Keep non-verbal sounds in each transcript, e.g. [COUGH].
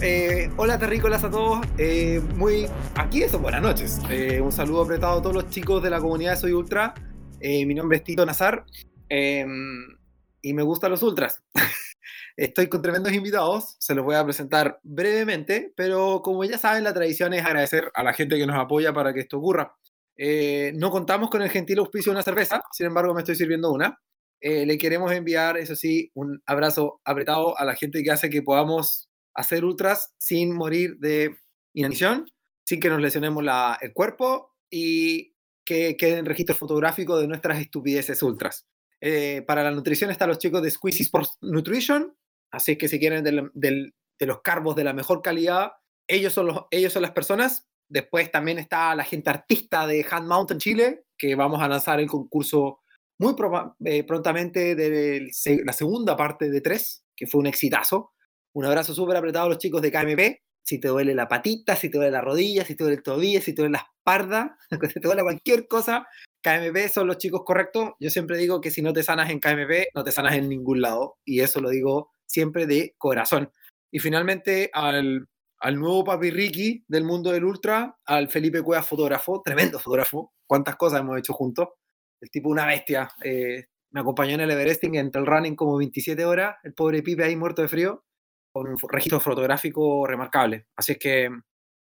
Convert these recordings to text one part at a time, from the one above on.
Eh, hola terrícolas a todos, eh, muy aquí eso, buenas noches. Eh, un saludo apretado a todos los chicos de la comunidad de Soy Ultra. mi nombre es Tito Nazar y me gustan los ultras. [LAUGHS] Estoy con tremendos invitados, se los voy a presentar brevemente, pero como ya saben, la tradición es agradecer a la gente que nos apoya para que esto ocurra. No contamos con el gentil auspicio de una cerveza, sin embargo me estoy sirviendo una. le queremos enviar, eso sí, un abrazo apretado a la gente que hace que podamos hacer ultras sin morir de inanición, sin que nos lesionemos la, el cuerpo y que queden registros fotográficos de nuestras estupideces ultras. Eh, para la nutrición están los chicos de Squeezy Sports Nutrition, así que si quieren de los carbos de la mejor calidad, ellos son, los, ellos son las personas. Después también está la gente artista de Hand Mountain Chile, que vamos a lanzar el concurso muy eh, prontamente de la segunda parte de tres, que fue un exitazo. Un abrazo súper apretado a los chicos de KMP. Si te duele la patita, si te duele la rodilla, si te duele el tobillo, si te duele la espalda, [LAUGHS] si te duele cualquier cosa, KMP son los chicos correctos. Yo siempre digo que si no te sanas en KMP, no te sanas en ningún lado. Y eso lo digo siempre de corazón. Y finalmente al, al nuevo papi Ricky del mundo del ultra, al Felipe Cueva fotógrafo, tremendo fotógrafo. Cuántas cosas hemos hecho juntos. El tipo una bestia. Eh, me acompañó en el Everesting entre el running como 27 horas. El pobre Pipe ahí muerto de frío con un registro fotográfico remarcable. Así es que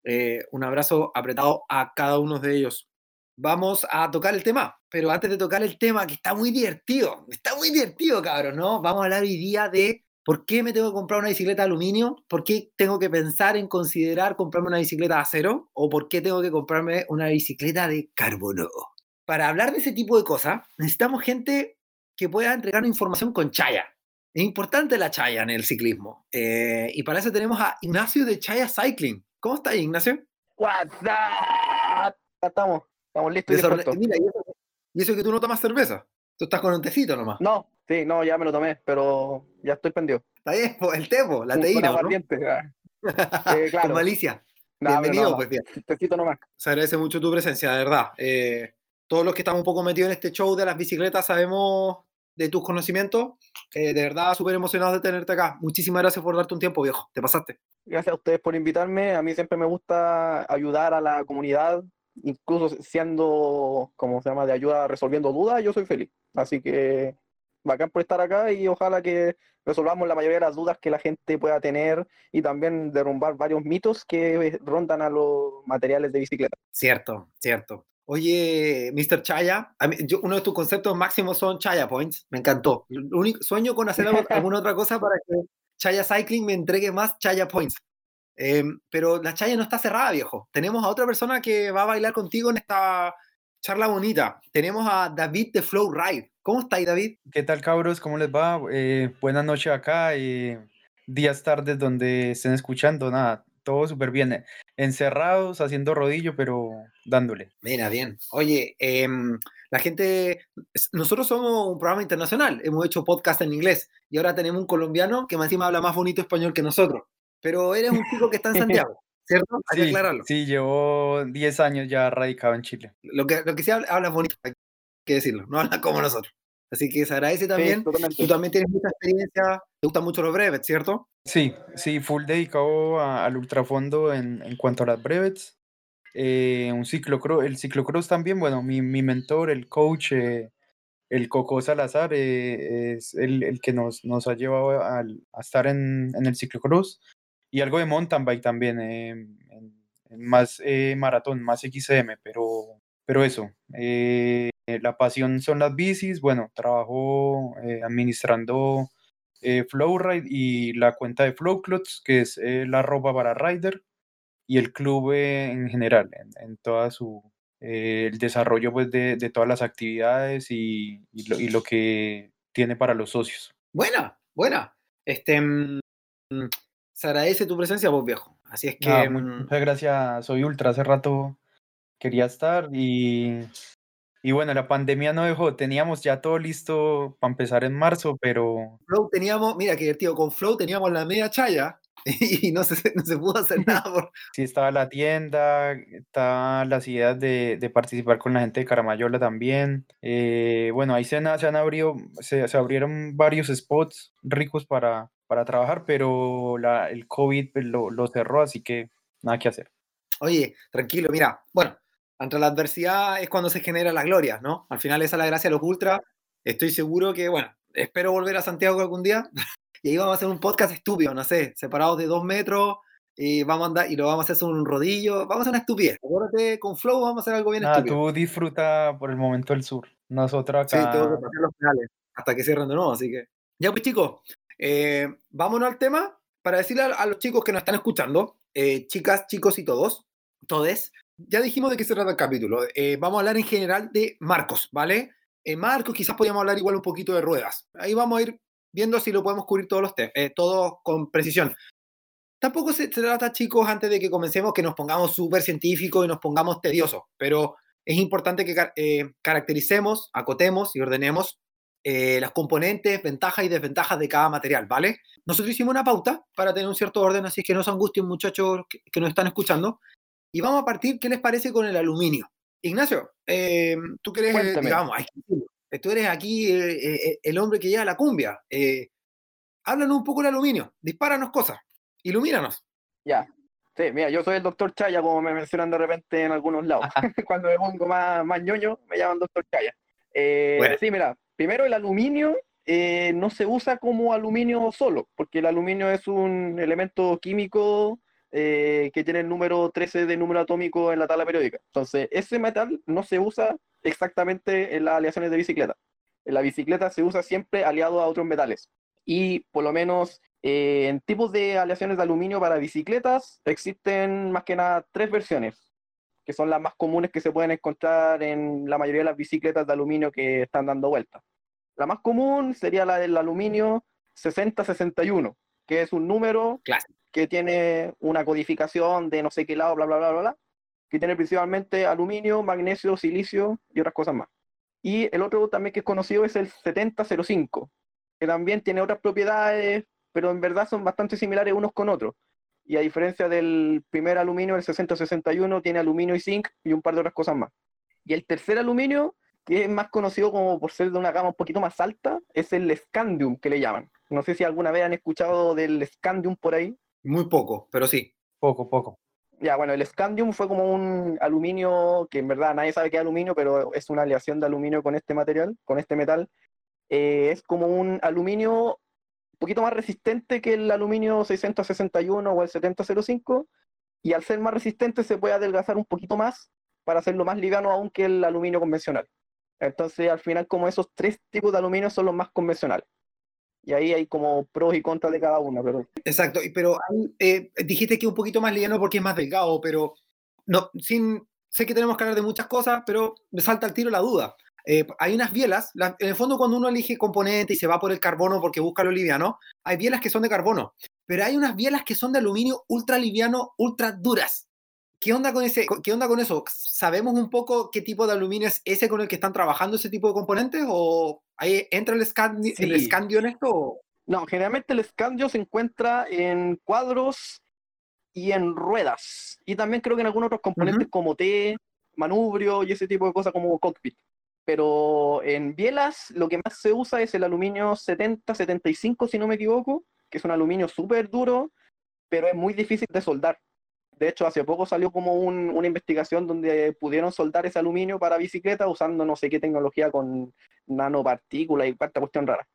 eh, un abrazo apretado a cada uno de ellos. Vamos a tocar el tema, pero antes de tocar el tema, que está muy divertido, está muy divertido, cabros, ¿no? Vamos a hablar hoy día de por qué me tengo que comprar una bicicleta de aluminio, por qué tengo que pensar en considerar comprarme una bicicleta de acero o por qué tengo que comprarme una bicicleta de carbono. Para hablar de ese tipo de cosas, necesitamos gente que pueda entregar información con chaya, es importante la chaya en el ciclismo. Eh, y para eso tenemos a Ignacio de Chaya Cycling. ¿Cómo estás, Ignacio? WhatsApp. Estamos, estamos listos. Y, Mira, y, eso, que tú no tomas cerveza. Tú estás con un tecito nomás. No, sí, no, ya me lo tomé, pero ya estoy pendido. Está bien, el tepo, la teína. ¿no? [LAUGHS] eh, claro. Con malicia. Bienvenido, pues bien. Tecito nomás. Se agradece mucho tu presencia, de verdad. Eh, todos los que estamos un poco metidos en este show de las bicicletas sabemos de tus conocimientos. Eh, de verdad, súper emocionado de tenerte acá. Muchísimas gracias por darte un tiempo, viejo. Te pasaste. Gracias a ustedes por invitarme. A mí siempre me gusta ayudar a la comunidad, incluso siendo, como se llama, de ayuda resolviendo dudas, yo soy feliz. Así que bacán por estar acá y ojalá que resolvamos la mayoría de las dudas que la gente pueda tener y también derrumbar varios mitos que rondan a los materiales de bicicleta. Cierto, cierto. Oye, Mr. Chaya, uno de tus conceptos máximos son Chaya Points. Me encantó. sueño con hacer [LAUGHS] alguna otra cosa para que Chaya Cycling me entregue más Chaya Points. Em, pero la Chaya no está cerrada, viejo. Tenemos a otra persona que va a bailar contigo en esta charla bonita. Tenemos a David de Flow Ride. ¿Cómo estáis, David? ¿Qué tal, cabros? ¿Cómo les va? Eh, buenas noches acá. y días, tardes donde estén escuchando. Nada, todo súper bien. Eh, encerrados, haciendo rodillo, pero dándole. Mira, bien. Oye, em, la gente, nosotros somos un programa internacional, hemos hecho podcast en inglés y ahora tenemos un colombiano que más encima habla más bonito español que nosotros. Pero eres un chico que está en [LAUGHS] Santiago, ¿cierto? Hay sí. Sí, llevo 10 años ya radicado en Chile. Lo que, lo que sí habla, habla bonito, hay que decirlo, no habla como nosotros. Así que se agradece también. Tú también tienes mucha experiencia, te gustan mucho los brevets, ¿cierto? Sí, sí, full dedicado al ultrafondo en, en cuanto a las brevets. Eh, un ciclocross, el ciclocross también, bueno, mi, mi mentor, el coach, eh, el Coco Salazar, eh, es el, el, que nos, nos ha llevado a, a estar en, en, el ciclocross y algo de mountain bike también, en, en más maratón, más XCM, pero, pero eso. Eh, la pasión son las bicis, bueno, trabajo eh, administrando eh, Flowride y la cuenta de Flowclots, que es la ropa para rider, y el club en general, en, toda su, el desarrollo pues, de, de, todas las actividades y, y, lo, y, lo, que tiene para los socios. Buena, buena. Este, mm, se agradece tu presencia, vos viejo. Así es que... Mm, muchas gracias, soy ultra, hace rato quería estar y y bueno, la pandemia no dejó, teníamos ya todo listo para empezar en marzo, pero... Flow teníamos, mira qué divertido, con Flow teníamos la media chaya [LAUGHS] y no se, no se pudo hacer nada. Por... [LAUGHS] Sí, estaba la tienda, está las ideas de, de, participar con la gente de Caramayola también. Eh, bueno, ahí se se han abrido, se, se, abrieron varios spots ricos para, para trabajar, pero la, el COVID pues, lo, lo cerró, así que nada que hacer. Oye, tranquilo, mira, bueno, ante la adversidad es cuando se genera la gloria, ¿no? Al final esa es la gracia de los ultras. Estoy seguro que, bueno, espero volver a Santiago algún día [LAUGHS] y ahí vamos a hacer un podcast estúpido, no sé, separados de dos metros y vamos a andar y lo vamos a hacer sobre un rodillo, vamos a hacer una estupidez. Acuérdate, con Flow vamos a hacer algo bien Nada, estúpido. tú disfruta por el momento el sur. Nosotros acá. Sí, tengo que pasar los finales hasta que cierren de nuevo, así que. Ya pues chicos, eh, vámonos al tema para decirle a, a, los chicos que nos están escuchando, eh, chicas, chicos y todos, todes, ya dijimos de qué se trata el capítulo. Eh, vamos a hablar en general de Marcos, ¿vale? Marcos quizás podríamos hablar igual un poquito de ruedas. Ahí vamos a ir viendo si lo podemos cubrir todos los temas, eh, todos con precisión. Tampoco se, trata, chicos, antes de que comencemos, que nos pongamos súper científicos y nos pongamos tediosos, pero es importante que eh, caractericemos, acotemos y ordenemos eh, las componentes, ventajas y desventajas de cada material, ¿vale? Nosotros hicimos una pauta para tener un cierto orden, así que no se angustien, muchachos que, que nos están escuchando. Y vamos a partir, ¿qué les parece con el aluminio? Ignacio, eh, tú que eres, Cuéntame. digamos, ay, tú eres aquí eh, el hombre que lleva la cumbia. Eh, háblanos un poco del aluminio, dispáranos cosas, ilumínanos. Ya. Sí, mira, yo soy el doctor Chaya, como me mencionan de repente en algunos lados. [LAUGHS] Cuando me pongo más, más ñoño, me llaman doctor Chaya. Eh, bueno. Sí, mira, primero el aluminio eh, no se usa como aluminio solo, porque el aluminio es un elemento químico eh, que tiene el número 13 de número atómico en la tabla periódica. Entonces, ese metal no se usa exactamente en las aleaciones de bicicleta. En la bicicleta se usa siempre aliado a otros metales. Y por lo menos eh, en tipos de aleaciones de aluminio para bicicletas existen más que nada tres versiones, que son las más comunes que se pueden encontrar en la mayoría de las bicicletas de aluminio que están dando vuelta. La más común sería la del aluminio 6061, que es un número que tiene una codificación de no sé qué lado, bla, bla, bla, bla, bla, que tiene principalmente aluminio, magnesio, silicio y otras cosas más. Y el otro también que es conocido es el 7005, que también tiene otras propiedades, pero en verdad son bastante similares unos con otros. Y a diferencia del primer aluminio, el 6061 tiene aluminio y zinc y un par de otras cosas más. Y el tercer aluminio, que es más conocido como por ser de una gama un poquito más alta, es el scandium, que le llaman. No sé si alguna vez han escuchado del scandium por ahí. Muy poco, pero sí. Poco, poco. Ya, bueno, el scandium fue como un aluminio que en verdad nadie sabe qué es aluminio, pero es una aleación de aluminio con este material, con este metal. Eh, es como un aluminio poquito más resistente que el aluminio 661 o el 7005, y al ser más resistente se puede adelgazar un poquito más para hacerlo más liviano aún que el aluminio convencional. Entonces, al final, como esos tres tipos de aluminio son los más convencionales. Y ahí hay como pros y contras de cada uno. Pero... Exacto, pero eh, dijiste que un poquito más liviano porque es más delgado, pero no, sin, sé que tenemos que hablar de muchas cosas, pero me salta al tiro la duda. Eh, hay unas bielas, la, en el fondo cuando uno elige componente y se va por el carbono porque busca lo liviano, hay bielas que son de carbono, pero hay unas bielas que son de aluminio ultra liviano, ultra duras. ¿Qué onda con ese? ¿Qué onda con eso? ¿Sabemos un poco qué tipo de aluminio es ese con el que están trabajando ese tipo de componentes? ¿O ahí entra el, scandi sí. el escandio en esto? O? No, generalmente el escandio se encuentra en cuadros y en ruedas. Y también creo que en algunos otros componentes uh -huh. como T, manubrio y ese tipo de cosas como cockpit. Pero en bielas lo que más se usa es el aluminio 70-75, si no me equivoco, que es un aluminio súper duro, pero es muy difícil de soldar. De hecho, hace poco salió como un, una investigación donde pudieron soldar ese aluminio para bicicleta usando no sé qué tecnología con nanopartículas y cuarta cuestión rara.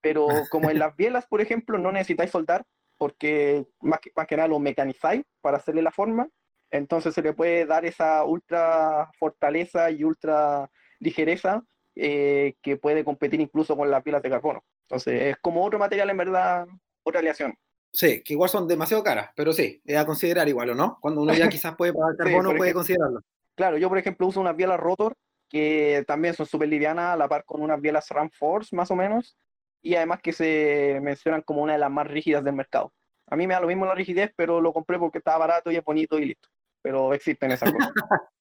Pero [LAUGHS] como en las bielas, por ejemplo, no necesitáis soldar porque más que, más que nada lo mecanizáis para hacerle la forma. Entonces se le puede dar esa ultra fortaleza y ultra ligereza eh, que puede competir incluso con las pilas de carbono. Entonces es como otro material en verdad, otra aleación. Sí, que igual son demasiado caras, pero sí, es a considerar igual, ¿o no? Cuando uno ya [LAUGHS] quizás puede pagar carbono, sí, puede ejemplo, considerarlo. Claro, yo por ejemplo uso unas bielas rotor que también son súper livianas, a la par con unas bielas Ram Force más o menos, y además que se mencionan como una de las más rígidas del mercado. A mí me da lo mismo la rigidez, pero lo compré porque estaba barato y es bonito y listo. Pero existen esas cosas. [LAUGHS]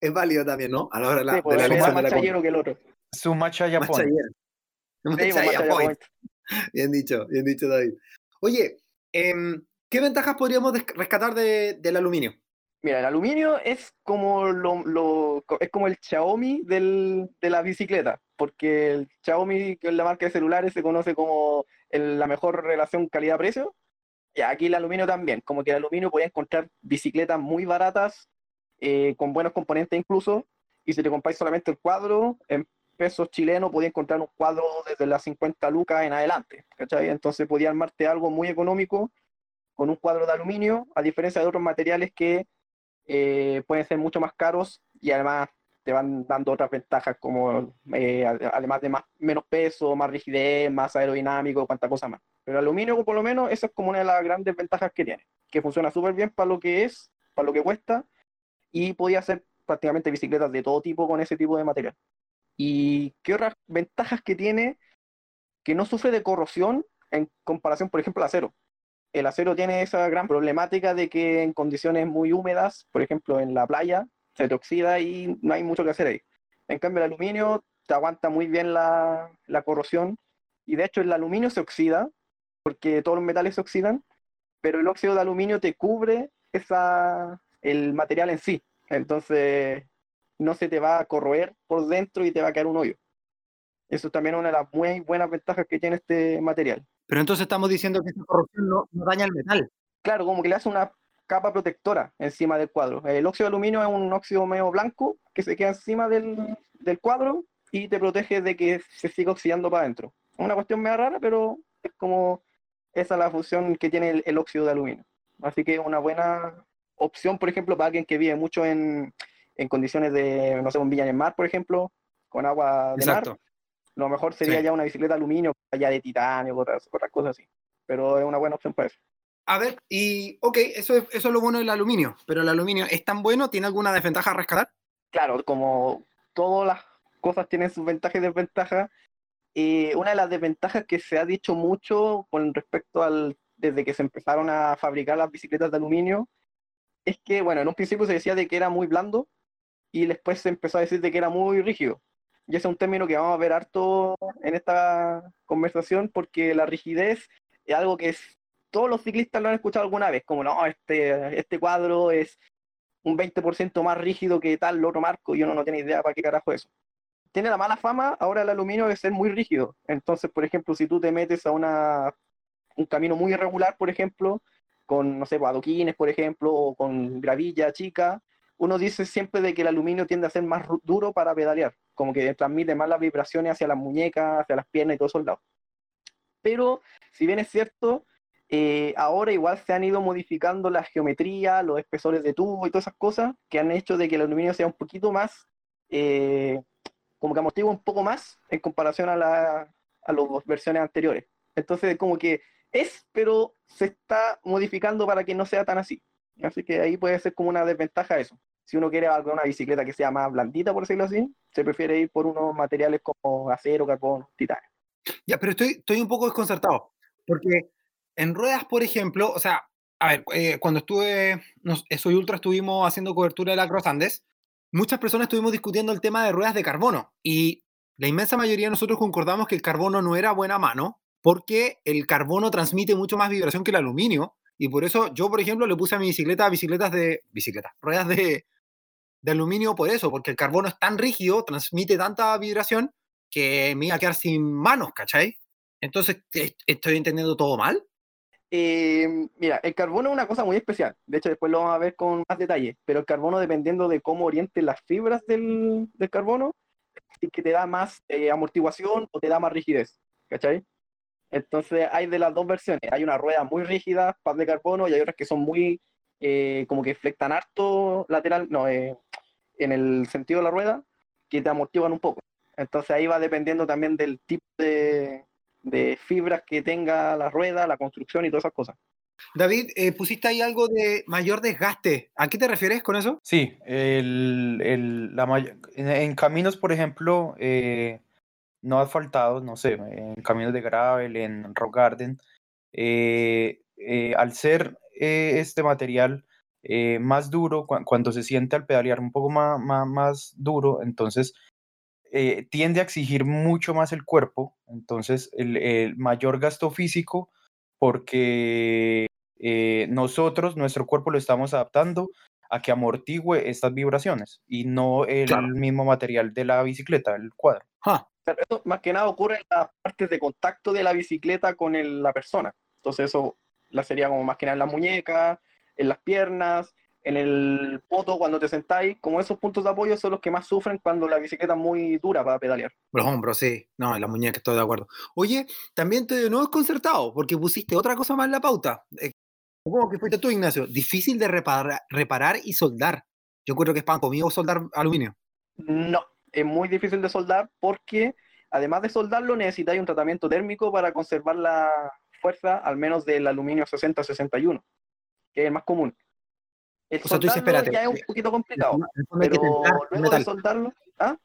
es válido también, ¿no? A la hora de la, sí, pues, de la es más chayero que el otro. Su macha point. Sí, point. [LAUGHS] Bien dicho, bien dicho, David. Oye, eh, ¿Qué ventajas podríamos rescatar del aluminio? Mira, el aluminio es como lo, es como el Xiaomi del, de la bicicleta, porque el Xiaomi, que es la marca de celulares, se conoce como la mejor relación calidad-precio. Y aquí el aluminio también, como que el aluminio podía encontrar bicicletas muy baratas, eh, con buenos componentes incluso, y si te compráis solamente el cuadro, en pesos chilenos podía encontrar un cuadro desde las 50 lucas en adelante, ¿cachai? Entonces podía armarte algo muy económico con un cuadro de aluminio, a diferencia de otros materiales que eh, pueden ser mucho más caros y además te van dando otras ventajas como eh, además de más, menos peso, más rigidez, más aerodinámico, cuánta cosa más. Pero el aluminio por lo menos esa es como una de las grandes ventajas que tiene, que funciona súper bien para lo que es, para lo que cuesta y podía hacer prácticamente bicicletas de todo tipo con ese tipo de material. ¿Y qué otras ventajas que tiene? Que no sufre de corrosión en comparación, por ejemplo, al acero el acero tiene esa gran problemática de que en condiciones muy húmedas, por ejemplo en la playa, se te oxida y no hay mucho que hacer ahí. En cambio el aluminio te aguanta muy bien la, corrosión y de hecho el aluminio se oxida porque todos los metales se oxidan, pero el óxido de aluminio te cubre esa, el material en sí. Entonces no se te va a corroer por dentro y te va a caer un hoyo. Eso también es una de las muy buenas ventajas que tiene este material. Pero entonces estamos diciendo que esa corrosión no, daña el metal. Claro, como que le hace una capa protectora encima del cuadro. El óxido de aluminio es un óxido medio blanco que se queda encima del, cuadro y te protege de que se siga oxidando para adentro. Una cuestión medio rara, pero es como esa es la función que tiene el, óxido de aluminio. Así que es una buena opción, por ejemplo, para alguien que vive mucho en, condiciones de, no sé, un Villa en el mar, por ejemplo, con agua de Exacto. mar lo mejor sería ya una bicicleta de aluminio, ya de titanio, otras, otras cosas así. Pero es una buena opción para eso. A ver, y ok, eso es, eso es lo bueno del aluminio, pero el aluminio es tan bueno, ¿tiene alguna desventaja a rescatar? Claro, como todas las cosas tienen sus ventajas y desventajas, eh, una de las desventajas que se ha dicho mucho con respecto al, desde que se empezaron a fabricar las bicicletas de aluminio, es que, bueno, en un principio se decía de que era muy blando y después se empezó a decir de que era muy rígido y ese es un término que vamos a ver harto en esta conversación porque la rigidez es algo que todos los ciclistas lo han escuchado alguna vez, como no, este, este cuadro es un 20% más rígido que tal otro marco y uno no tiene idea para qué carajo es eso. Tiene la mala fama ahora el aluminio de ser muy rígido. Entonces, por ejemplo, si tú te metes a una, un camino muy irregular, por ejemplo, con, no sé, adoquines, por ejemplo, o con gravilla chica, uno dice siempre de que el aluminio tiende a ser más duro para pedalear, como que transmite más las vibraciones hacia las muñecas, hacia las piernas y todos esos lados. Pero, si bien es cierto, eh, ahora igual se han ido modificando la geometría, los espesores de tubo y todas esas cosas que han hecho de que el aluminio sea un poquito más, eh, como que amortigua un poco más en comparación a, la, a las versiones anteriores. Entonces, como que es, pero se está modificando para que no sea tan así. Así que ahí puede ser como una desventaja eso. Si uno quiere una bicicleta que sea más blandita, por decirlo así, se prefiere ir por unos materiales como acero, carbón, titanio. Ya, pero estoy, estoy un poco desconcertado, porque en ruedas, por ejemplo, o sea, a ver, eh, cuando estuve, nos, Soy Ultra estuvimos haciendo cobertura de la Cross Andes, muchas personas estuvimos discutiendo el tema de ruedas de carbono y la inmensa mayoría de nosotros concordamos que el carbono no era buena mano porque el carbono transmite mucho más vibración que el aluminio y por eso yo, por ejemplo, le puse a mi bicicleta bicicletas de. bicicletas, ruedas de, de aluminio por eso, porque el carbono es tan rígido, transmite tanta vibración que me iba a quedar sin manos, ¿cachai? Entonces, ¿estoy entendiendo todo mal? Eh, mira, el carbono es una cosa muy especial. De hecho, después lo vamos a ver con más detalle. Pero el carbono, dependiendo de cómo oriente las fibras del, del carbono, que te da más eh, amortiguación o te da más rigidez. ¿Cachai? Entonces hay de las dos versiones. Hay una rueda muy rígida, paz de carbono, y hay otras que son muy, eh, como que flectan harto lateral, no, eh, en el sentido de la rueda, que te amortiguan un poco. Entonces ahí va dependiendo también del tipo de, fibras que tenga la rueda, la construcción y todas esas cosas. David, eh, pusiste ahí algo de mayor desgaste. ¿A qué te refieres con eso? Sí, el, la en, caminos, por ejemplo, no asfaltados, no sé, en caminos de gravel, en rock garden, eh, eh, al ser eh, este material más duro, cuando se siente al pedalear un poco más, más, duro, entonces tiende a exigir mucho más el cuerpo, entonces el, mayor gasto físico porque nosotros, nuestro cuerpo lo estamos adaptando a que amortigüe estas vibraciones y no el Claro. mismo material de la bicicleta, el cuadro. Pero esto más que nada ocurre en las partes de contacto de la bicicleta con el- la persona. Entonces eso la sería como más que nada en las muñecas, en las piernas, en el poto cuando te sentáis. Como esos puntos de apoyo son los que más sufren cuando la bicicleta es muy dura para pedalear. los hombros, sí. No, en la muñeca estoy de acuerdo. Oye, también te de nuevo desconcertado, porque pusiste otra cosa más en la pauta. Eh, supongo que fuiste tú, Ignacio. Difícil de reparar, reparar y soldar. Yo creo que es pan conmigo soldar aluminio. No, es muy difícil de soldar porque además de soldarlo necesitáis un tratamiento térmico para conservar la fuerza al menos del aluminio 60-61, que es el más común. El O sea, tú dices, espérate, ya es un eh, poquito complicado, pero luego de metal. soldarlo, ¿ah?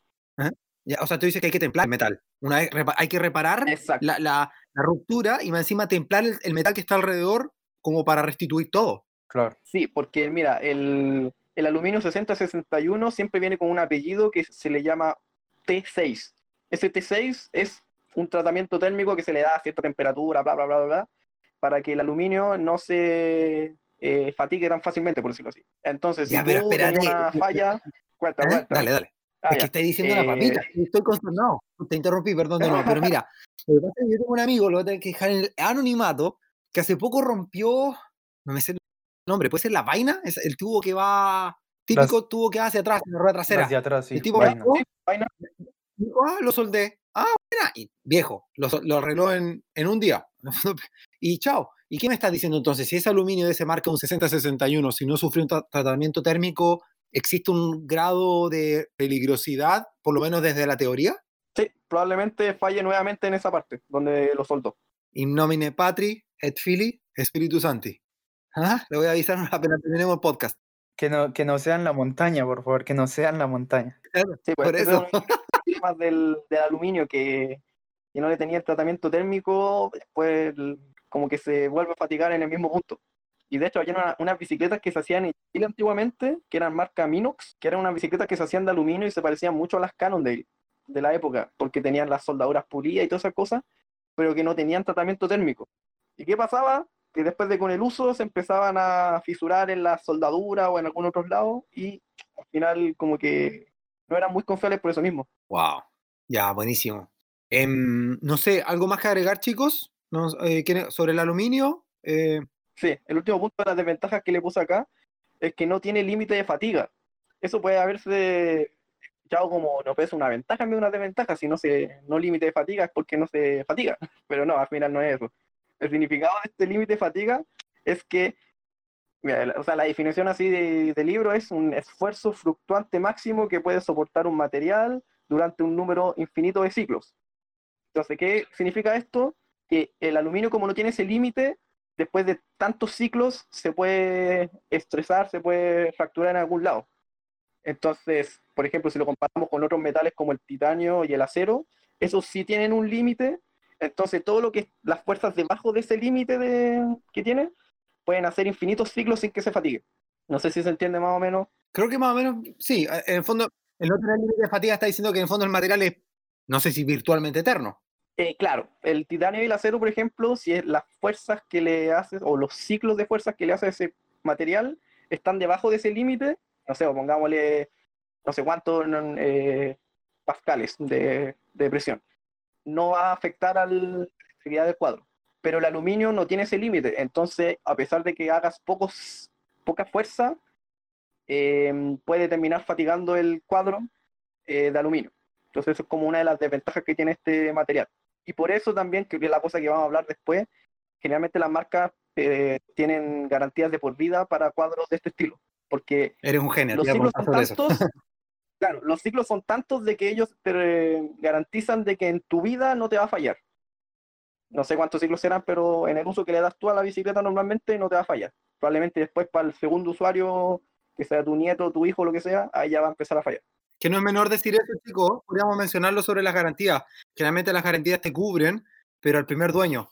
Ya, o sea, tú dices que hay que templar el metal. Una vez hay que reparar la, la- la ruptura y encima templar el, el metal que está alrededor como para restituir todo. Claro. Sí, porque mira, el, el aluminio 6061 siempre viene con un apellido que se le llama T6. Ese T6 es un tratamiento térmico que se le da a cierta temperatura, bla, bla, bla, bla, bla, para que el aluminio no se eh, fatigue tan fácilmente, por decirlo así. Entonces, si pero espérate. una falla, cuenta, ¿Eh? cuenta. Dale, dale. Ah, es ya. que estáis diciendo la Eh, papita. Estoy consternado. Te interrumpí, perdón de nuevo. Pero mira, [LAUGHS] yo tengo un amigo, lo voy a tener que dejar en el anonimato, que hace poco rompió, no me sé nombre, puede ser la vaina, es el tubo que va, típico tubo que va hacia atrás, en la rueda trasera. Las de atrás, sí. el tipo vaina. vaina. ah, lo soldé. Ah, buena. Y viejo, lo, lo arregló en, en un día. [LAUGHS] Y chao. ¿Y qué me estás diciendo entonces? Si es aluminio de ese marca, un 6061, si no sufrió un tra- tratamiento térmico, ¿existe un grado de peligrosidad, por lo menos desde la teoría? Sí, probablemente falle nuevamente en esa parte, donde lo soldó. In nomine Patri, et Fili, Espíritu Santi. ¿Ah? Le voy a avisar [LAUGHS] apenas terminemos el podcast. Que no, que no sea en la montaña, por favor, que no sea en la montaña. Sí, pues Por ese eso. problemas del, del aluminio que, que no le tenía el tratamiento térmico, después como que se vuelve a fatigar en el mismo punto. Y de hecho, había una- unas bicicletas que se hacían en Chile antiguamente, que eran marca Minox, que eran unas bicicletas que se hacían de aluminio y se parecían mucho a las Cannondale de la época, porque tenían las soldaduras pulidas y todas esas cosas, pero que no tenían tratamiento térmico. ¿Y qué pasaba? Que después de con el uso se empezaban a fisurar en la soldadura o en algún otro lado y al final como que no eran muy confiables por eso mismo. Wow. Ya, buenísimo. Em, no sé, ¿algo más que agregar, chicos? No, eh, ¿quieren- sobre el aluminio? Eh, Sí, el último punto de las desventajas que le puse acá es que no tiene límite de fatiga. Eso puede haberse escuchado como no es una ventaja de una desventaja, si no se no límite de fatiga es porque no se fatiga, [LAUGHS] pero no, al final no es eso. El significado de este límite de fatiga es que, o sea, la definición así de, de libro es un esfuerzo fluctuante máximo que puede soportar un material durante un número infinito de ciclos. Entonces, ¿qué significa esto? Que el aluminio, como no tiene ese límite, después de tantos ciclos se puede estresar, se puede fracturar en algún lado. Entonces, por ejemplo, si lo comparamos con otros metales como el titanio y el acero, esos sí tienen un límite. Entonces, todo lo que las fuerzas debajo de ese límite de- que tiene pueden hacer infinitos ciclos sin que se fatigue. No sé si se entiende más o menos. creo que más o menos, sí, en el fondo, el otro límite de fatiga está diciendo que en el fondo el material es, no sé si virtualmente eterno. Eh, claro, el titanio y el acero, por ejemplo, si es las fuerzas que le haces o los ciclos de fuerzas que le hace ese material están debajo de ese límite, no sé, o pongámosle no sé cuántos eh, pascales de, de presión, no va a afectar a la del cuadro. Pero el aluminio no tiene ese límite, entonces a pesar de que hagas pocos, poca fuerza, eh, puede terminar fatigando el cuadro eh, de aluminio. Entonces eso es como una de las desventajas que tiene este material. Y por eso también, que es la cosa que vamos a hablar después, generalmente las marcas eh, tienen garantías de por vida para cuadros de este estilo. Porque Eres un genio. los ciclos son tantos, [LAUGHS] claro, los ciclos son tantos de que ellos te eh, garantizan de que en tu vida no te va a fallar. No sé cuántos ciclos serán, pero en el uso que le das tú a la bicicleta normalmente no te va a fallar. Probablemente después para el segundo usuario, que sea tu nieto, tu hijo, lo que sea, ahí ya va a empezar a fallar. Que no es menor decir eso, chicos. Podríamos mencionarlo sobre las garantías. Generalmente las garantías te cubren, pero al primer dueño.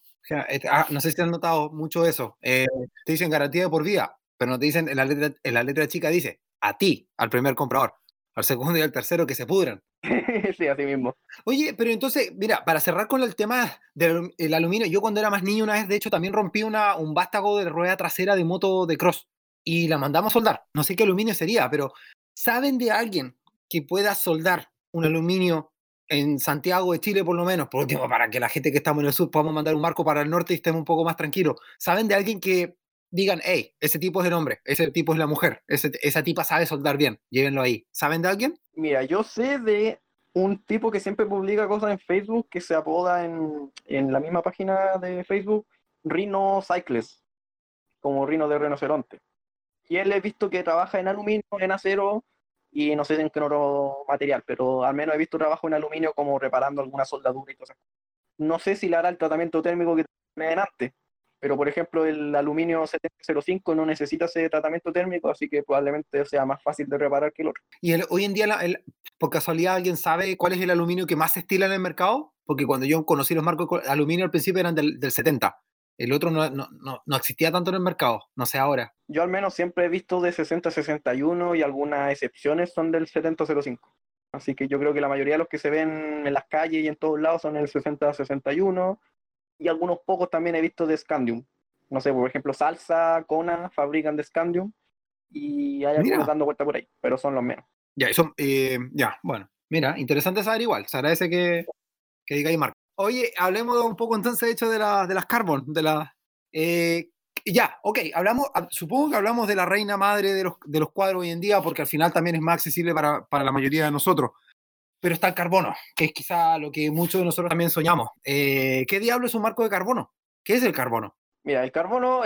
Et- ah, no sé si han notado mucho eso. Eh, te dicen garantía de por vida, pero no te dicen, en la letra, en la letra chica dice a ti, al primer comprador. Al segundo y al tercero que se pudran. [LAUGHS] sí, así mismo. Oye, pero entonces, mira, para cerrar con el tema del el aluminio, yo cuando era más niño una vez, de hecho, también rompí una, un vástago de rueda trasera de moto de cross y la mandamos a soldar. No sé qué aluminio sería, pero ¿saben de alguien que pueda soldar un aluminio en Santiago de Chile, por lo menos? Por último, para que la gente que estamos en el sur podamos mandar un barco para el norte y estemos un poco más tranquilos. ¿Saben de alguien que digan, hey, ese tipo es el hombre, ese tipo es la mujer, ese, esa tipa sabe soldar bien, llévenlo ahí. ¿Saben de alguien? Mira, yo sé de un tipo que siempre publica cosas en Facebook que se apoda en, en la misma página de Facebook Rhino Cycles, como Rino de rinoceronte. Y él he visto que trabaja en aluminio, en acero y no sé en qué otro material, pero al menos he visto trabajo en aluminio como reparando alguna soldadura y cosas. No sé si le hará el tratamiento térmico que tiene antes, pero por ejemplo el aluminio 705 no necesita ese tratamiento térmico, así que probablemente sea más fácil de reparar que el otro. Y el, hoy en día, la- el- por casualidad, ¿alguien sabe cuál es el aluminio que más se estila en el mercado? Porque cuando yo conocí los marcos de aluminio al principio eran del, del 70. El otro no, no, no, no existía tanto en el mercado, no sé ahora. Yo al menos siempre he visto de 60-61 y algunas excepciones son del 70-05. Así que yo creo que la mayoría de los que se ven en las calles y en todos lados son el 60-61 y algunos pocos también he visto de Scandium. No sé, por ejemplo, Salsa, Kona fabrican de Scandium y hay algunos dando vuelta por ahí, pero son los menos. Ya, eso, eh, ya, bueno. Mira, interesante saber igual. Se agradece que, que digáis marca. Oye, hablemos un poco entonces, de hecho, de, la, de las carbon, de las... eh, ya, ok, hablamos, ah, supongo que hablamos de la reina madre de los, de los cuadros hoy en día, porque al final también es más accesible para, para la mayoría de nosotros. Pero está el carbono, que es quizá lo que muchos de nosotros también soñamos. Eh, ¿Qué diablo es un marco de carbono? ¿Qué es el carbono? Mira, el carbono,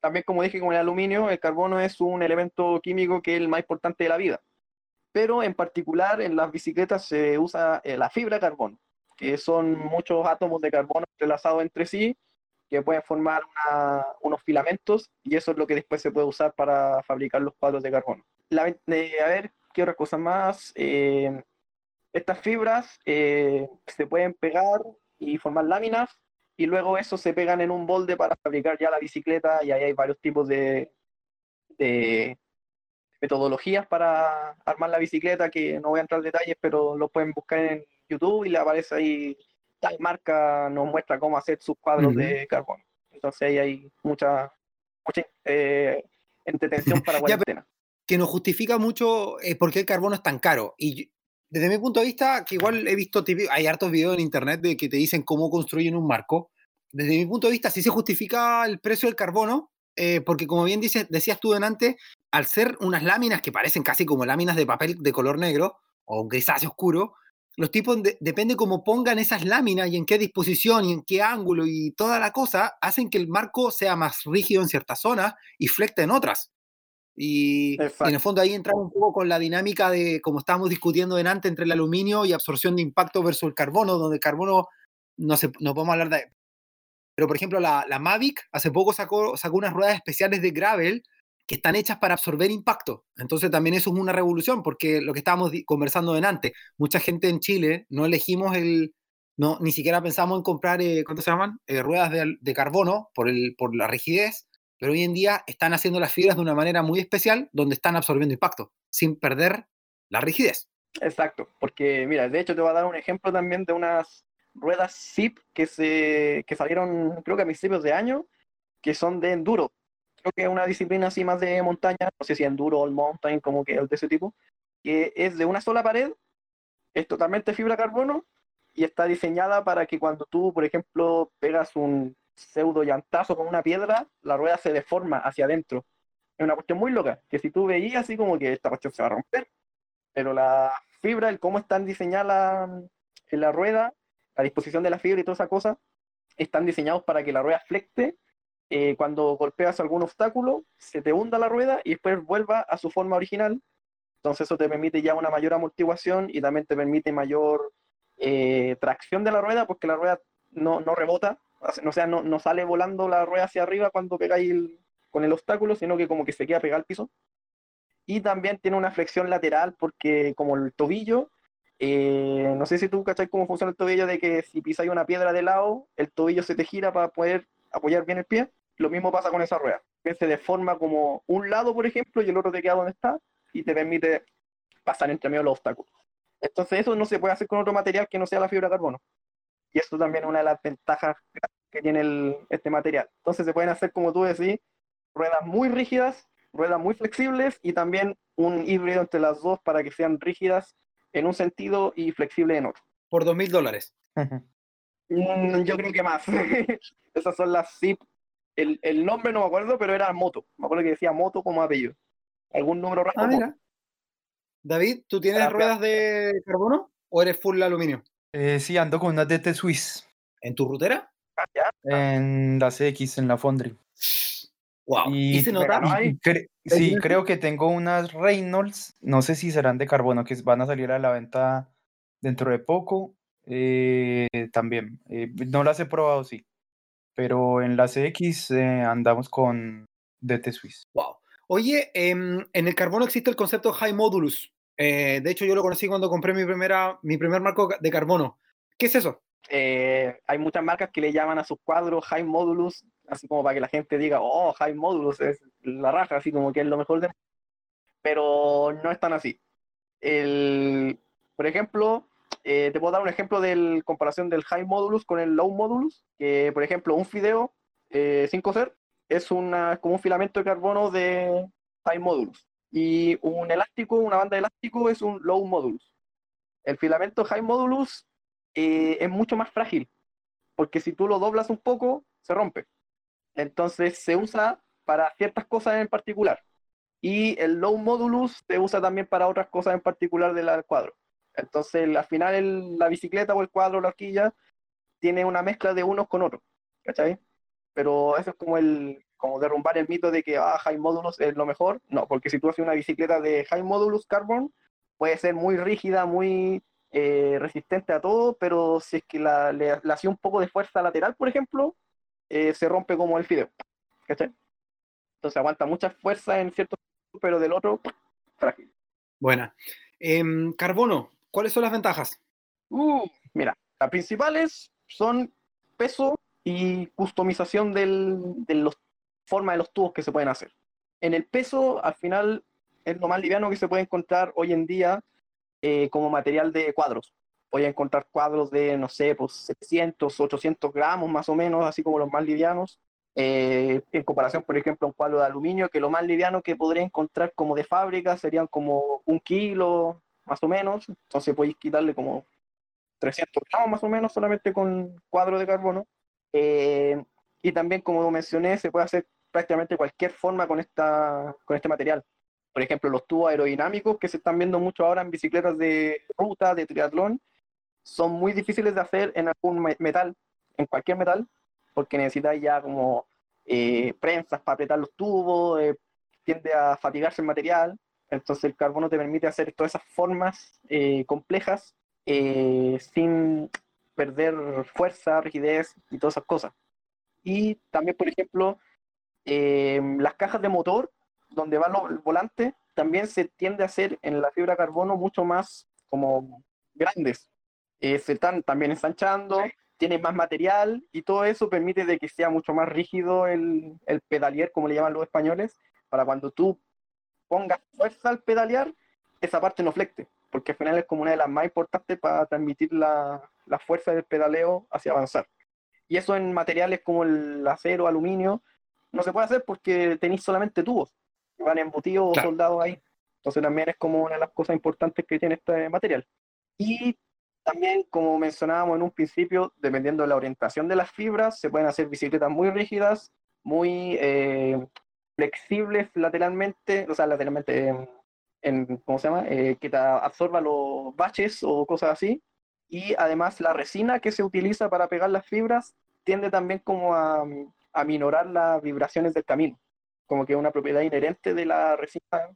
también como dije con el aluminio, el carbono es un elemento químico que es el más importante de la vida. Pero en particular en las bicicletas se usa eh, la fibra de carbono, que son muchos átomos de carbono entrelazados entre sí que pueden formar una- unos filamentos y eso es lo que después se puede usar para fabricar los cuadros de carbono. La eh, a ver, ¿qué otra cosa más? Estas fibras eh, se pueden pegar y formar láminas y luego eso se pegan en un molde para fabricar ya la bicicleta y ahí hay varios tipos de, de metodologías para armar la bicicleta que no voy a entrar en detalles, pero lo pueden buscar en YouTube y le aparece ahí tal marca nos muestra cómo hacer sus cuadros Ujú. de carbono. Entonces ahí hay mucha, mucha eh, entretención [LAUGHS] para Ya, cuarentena. que nos justifica mucho eh, por qué el carbono es tan caro. Y desde mi punto de vista, que igual he visto, hay hartos videos en internet de que te dicen cómo construyen un marco. Desde mi punto de vista, sí se justifica el precio del carbono, eh, porque como bien dices, decías tú antes, al ser unas láminas que parecen casi como láminas de papel de color negro o grisáceo oscuro, los tipos, de- depende cómo pongan esas láminas y en qué disposición y en qué ángulo y toda la cosa, hacen que el marco sea más rígido en ciertas zonas y flecte en otras. Y, en el fondo ahí entramos un poco con la dinámica de, como estábamos discutiendo delante, entre el aluminio y absorción de impacto versus el carbono, donde el carbono no, se, no podemos hablar de... Pero por ejemplo, la, la Mavic hace poco sacó, sacó unas ruedas especiales de gravel que están hechas para absorber impacto. Entonces también eso es una revolución, porque lo que estábamos conversando delante, mucha gente en Chile no elegimos el... No, ni siquiera pensamos en comprar, eh, ¿cuánto se llaman? Eh, ruedas de, de carbono por, el, por la rigidez, pero hoy en día están haciendo las fibras de una manera muy especial donde están absorbiendo impacto, sin perder la rigidez. Exacto, porque mira, de hecho te voy a dar un ejemplo también de unas ruedas zip que se que salieron creo que a principios de año, que son de enduro. Creo que es una disciplina así más de montaña, no sé si enduro o mountain, como que es de ese tipo, que es de una sola pared, es totalmente fibra carbono y está diseñada para que cuando tú, por ejemplo, pegas un pseudo llantazo con una piedra, la rueda se deforma hacia adentro. Es una cuestión muy loca, que si tú veías así como que esta cuestión se va a romper, pero la fibra, el cómo están diseñadas la, en la rueda, la disposición de la fibra y toda esa cosa, están diseñados para que la rueda flecte eh, cuando golpeas algún obstáculo, se te hunda la rueda y después vuelva a su forma original. Entonces eso te permite ya una mayor amortiguación y también te permite mayor eh, tracción de la rueda porque la rueda no, no rebota, o sea, no, no sale volando la rueda hacia arriba cuando pegáis el- con el obstáculo, sino que como que se queda pegada al piso. Y también tiene una flexión lateral porque como el tobillo, eh, no sé si tú cachai cómo funciona el tobillo, de que si pisas una piedra de lado, el tobillo se te gira para poder apoyar bien el pie. Lo mismo pasa con esa rueda. Que se deforma como un lado, por ejemplo, y el otro te queda donde está y te permite pasar entre medio los obstáculos. Entonces eso no se puede hacer con otro material que no sea la fibra de carbono. Y esto también es una de las ventajas que tiene el- este material. Entonces se pueden hacer, como tú decís, ruedas muy rígidas, ruedas muy flexibles y también un híbrido entre las dos para que sean rígidas en un sentido y flexibles en otro. Por dos mil dólares. Mm, yo creo que más. [LAUGHS] Esas son las ZIP. El, el nombre no me acuerdo, pero era moto. Me acuerdo que decía moto como apellido. Algún número raro. Ah, mira. David, ¿tú tienes ruedas de carbono o eres full aluminio? Eh, sí, ando con una DT Swiss ¿En tu rutera? En la CX, en la Foundry. Wow. ¿Y, Y- se nota? pero no hay- Y cre- ¿Hay sí, creo que tengo unas Reynolds, no sé si serán de carbono, que van a salir a la venta dentro de poco. eh, también, eh, no las he probado, sí, pero en la CX eh, andamos con DT Swiss. Wow. Oye, em, en el carbono existe el concepto High Modulus. Eh, de hecho, yo lo conocí cuando compré mi, primera, mi primer marco de carbono. ¿Qué es eso? Eh, hay muchas marcas que le llaman a sus cuadros High Modulus, así como para que la gente diga, oh, High Modulus es la raja, así como que es lo mejor de... Pero no es tan así. El, por ejemplo, eh, te puedo dar un ejemplo de comparación del High Modulus con el Low Modulus, que por ejemplo un fideo eh, 5 es una, como un filamento de carbono de High Modulus y un elástico, una banda elástico es un Low Modulus. El filamento High Modulus eh, es mucho más frágil, porque si tú lo doblas un poco, se rompe. Entonces se usa para ciertas cosas en particular. Y el low modulus se usa también para otras cosas en particular del cuadro. Entonces al final la bicicleta o el cuadro la horquilla tiene una mezcla de unos con otros. ¿Cachai? Pero eso es como el como derrumbar el mito de que ah, high modulus es lo mejor. No, porque si tú haces una bicicleta de high modulus carbon, puede ser muy rígida, muy eh, resistente a todo, pero si es que la, le, le hacía un poco de fuerza lateral, por ejemplo, eh, se rompe como el fideo. ¿Cachai? Entonces aguanta mucha fuerza en cierto, pero del otro, frágil. Buena. Em, carbono, ¿cuáles son las ventajas? Uh, mira, las principales son peso y customización del, de los forma de los tubos que se pueden hacer. En el peso, al final, es lo más liviano que se puede encontrar hoy en día eh, como material de cuadros. Voy a encontrar cuadros de, no sé, pues 700, 800 gramos más o menos, así como los más livianos. eh, en comparación, por ejemplo, a un cuadro de aluminio, que lo más liviano que podría encontrar como de fábrica serían como un kilo, más o menos. Entonces podéis quitarle como 300 gramos más o menos solamente con cuadro de carbono. Eh, y también, como mencioné, se puede hacer prácticamente cualquier forma con, esta, con este material. Por ejemplo, los tubos aerodinámicos que se están viendo mucho ahora en bicicletas de ruta, de triatlón, son muy difíciles de hacer en algún me- metal, en cualquier metal, porque necesitas ya como eh, prensas para apretar los tubos, eh, tiende a fatigarse el material, entonces el carbono te permite hacer todas esas formas eh, complejas eh, sin perder fuerza, rigidez y todas esas cosas. Y también, por ejemplo, eh, las cajas de motor, donde va lo- el volante, también se tiende a hacer en la fibra de carbono mucho más como grandes. Eh, se están también ensanchando, tienen más material y todo eso permite de que sea mucho más rígido el, el pedalier, como le llaman los españoles, para cuando tú pongas fuerza al pedalear, esa parte no flecte, porque al final es como una de las más importantes para transmitir la, la fuerza del pedaleo hacia avanzar. Y eso en materiales como el acero, aluminio, no se puede hacer porque tenéis solamente tubos, que van embutidos o Claro. soldados ahí. Entonces también es como una de las cosas importantes que tiene este material. Y también, como mencionábamos en un principio, dependiendo de la orientación de las fibras, se pueden hacer bicicletas muy rígidas, muy eh, flexibles lateralmente, o sea, lateralmente, en, en- ¿cómo se llama? Eh, que te absorba los baches o cosas así. Y además la resina que se utiliza para pegar las fibras tiende también como a, a minorar las vibraciones del camino, como que es una propiedad inherente de la resina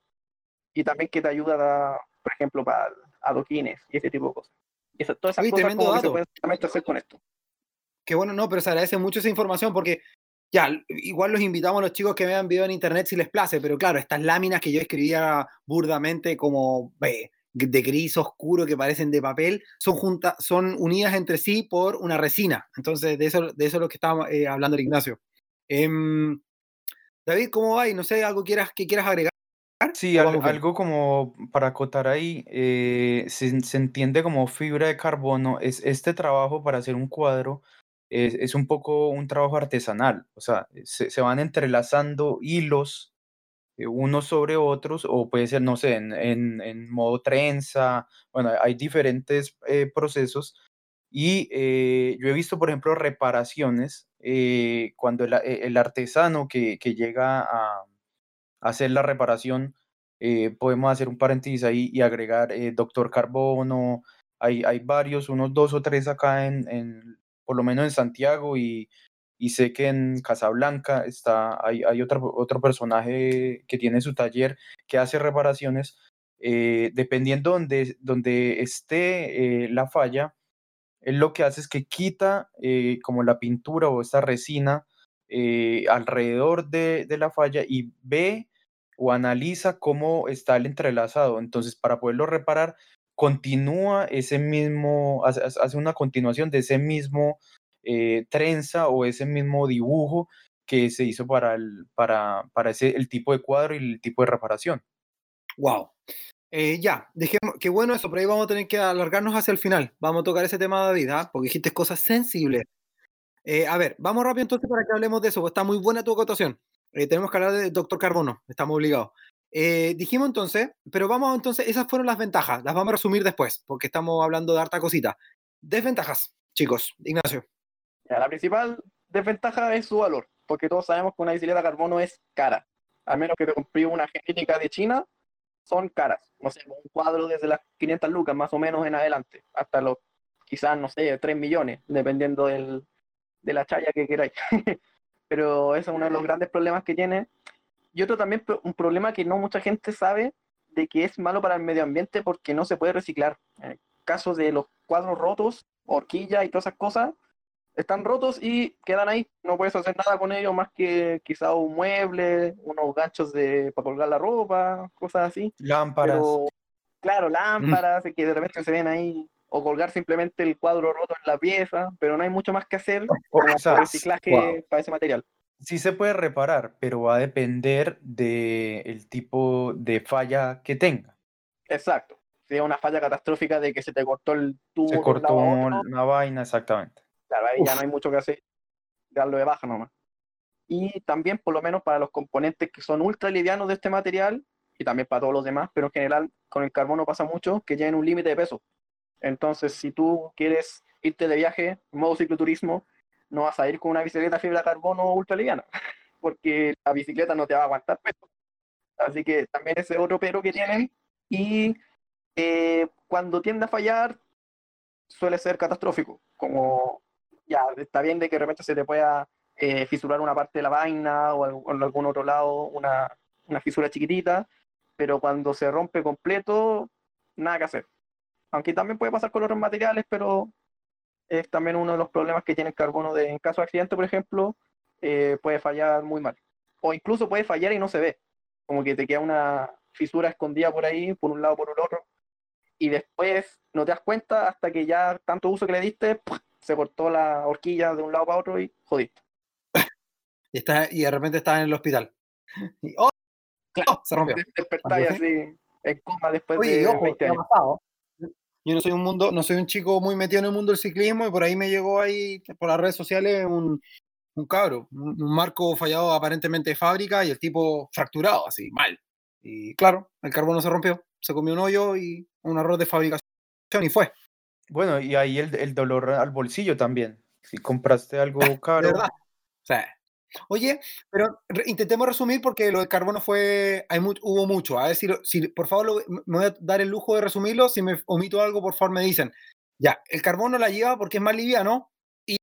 y también que te ayuda, a, por ejemplo, para adoquines y ese tipo de cosas. Y eso- todas esas Oye, cosas como que se pueden hacer con esto. Qué bueno, no, pero se agradece mucho esa información porque ya, igual los invitamos a los chicos que vean video en internet si les place, pero claro, estas láminas que yo escribía burdamente como eh, de gris oscuro que parecen de papel, son, juntas, son unidas entre sí por una resina. Entonces, de eso, de eso es lo que estaba eh, hablando el Ignacio. Em, David, ¿cómo va? Y no sé, algo quieras, que quieras agregar. Sí, algo como para acotar ahí, eh, se, se, entiende como fibra de carbono, es este trabajo para hacer un cuadro es, es un poco un trabajo artesanal, o sea, se, se van entrelazando hilos eh, unos sobre otros, o puede ser, no sé, en, en, en modo trenza, bueno, hay diferentes eh, procesos. Y eh, yo he visto, por ejemplo, reparaciones cuando el, el artesano que, que llega a, hacer la reparación, podemos hacer un paréntesis ahí y agregar Doctor Carbono, hay, hay varios, unos dos o tres acá en, en por lo menos en Santiago y, y sé que en Casablanca está, hay, hay otro, otro personaje que tiene su taller que hace reparaciones. Eh, dependiendo donde, donde esté eh, la falla, él lo que hace es que quita eh, como la pintura o esta resina alrededor de, de, la falla y ve o analiza cómo está el entrelazado. Entonces, para poderlo reparar, continúa ese mismo, hace, hace una continuación de ese mismo eh, trenza o ese mismo dibujo que se hizo para, el, para, para ese, el tipo de cuadro y el tipo de reparación. Wow. Eh, ya, dejemos, qué bueno eso, pero ahí vamos a tener que alargarnos hacia el final. Vamos a tocar ese tema, David, ¿ah? porque dijiste cosas sensibles. Eh, a ver, vamos rápido entonces para que hablemos de eso, está muy buena tu acotación. Eh, tenemos que hablar de Doctor Carbono, estamos obligados. Eh, dijimos entonces, pero vamos entonces, esas fueron las ventajas, las vamos a resumir después, porque estamos hablando de harta cosita. Desventajas, chicos, Ignacio. La principal desventaja es su valor, porque todos sabemos que una bicicleta carbono es cara. A menos que te compré una genética de China, son caras. No sé, un cuadro desde las 500 lucas más o menos en adelante, hasta los quizás, no sé, 3 millones, dependiendo del, de la chaya que queráis. [LAUGHS] Pero ese es uno de los grandes problemas que tiene. Y otro también, un problema que no mucha gente sabe, de que es malo para el medio ambiente porque no se puede reciclar. En el caso de los cuadros rotos, horquilla y todas esas cosas, están rotos y quedan ahí. No puedes hacer nada con ellos más que quizá un mueble, unos ganchos de, para colgar la ropa, cosas así. Lámparas. claro, lámparas que de repente se ven ahí. O colgar simplemente el cuadro roto en la pieza, pero no hay mucho más que hacer o, reciclaje para ese material. Sí se puede reparar, pero va a depender del tipo de falla que tenga. Exacto. Si es una falla catastrófica de que se te cortó el tubo. Se cortó una vaina, exactamente. Claro, ahí ya no hay mucho que hacer, darlo de baja nomás. Y también, por lo menos para los componentes que son ultra livianos de este material, y también para todos los demás, pero en general con el carbono pasa mucho, que llegan un límite de peso. Entonces, si tú quieres irte de viaje en modo cicloturismo, no vas a ir con una bicicleta fibra carbono ultra liviana, [LAUGHS] porque la bicicleta no te va a aguantar peso. Así que también ese otro pero que tienen. Y eh, cuando tiende a fallar, suele ser catastrófico, como ya está bien de que de repente se te pueda eh, fisurar una parte de la vaina o en algún otro lado una, una fisura chiquitita, pero cuando se rompe completo, nada que hacer. Aunque también puede pasar con otros materiales, pero es también uno de los problemas que tiene el carbono de, en caso de accidente, por ejemplo, eh, puede fallar muy mal. O incluso puede fallar y no se ve. Como que te queda una fisura escondida por ahí, por un lado, por el otro. Y después no te das cuenta hasta que ya tanto uso que le diste, se cortó la horquilla de un lado para otro y jodiste. [LAUGHS] y, está, y de repente estás en el hospital. [LAUGHS] Y, ¡oh! Claro, se rompió. Despertáis así en coma después de ojo, 20 años. Yo no soy un mundo, no soy un chico muy metido en el mundo del ciclismo y por ahí me llegó ahí por las redes sociales un, un cabro, un, un marco fallado aparentemente de fábrica y el tipo fracturado, así, mal. Y claro, el carbono se rompió, se comió un hoyo y un error de fabricación y fue. Bueno, y ahí el, el dolor al bolsillo también. Si compraste algo [LAUGHS] caro. ¿Verdad? Sí. Oye, pero intentemos resumir porque lo de carbono fue, hay hubo mucho. A ver si, si por favor lo, me voy a dar el lujo de resumirlo. Si me omito algo, por favor me dicen. Ya, el carbono la lleva porque es más liviano y,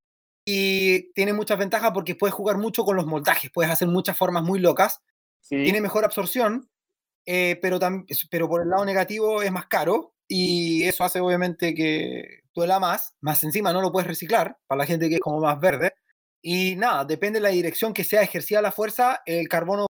y tiene muchas ventajas porque puedes jugar mucho con los moldajes, puedes hacer muchas formas muy locas. Sí. Tiene mejor absorción, eh, pero, pero por el lado negativo es más caro y eso hace obviamente que duela más, más encima no lo puedes reciclar para la gente que es como más verde. Y nada, depende de la dirección que sea ejercida la fuerza, el carbono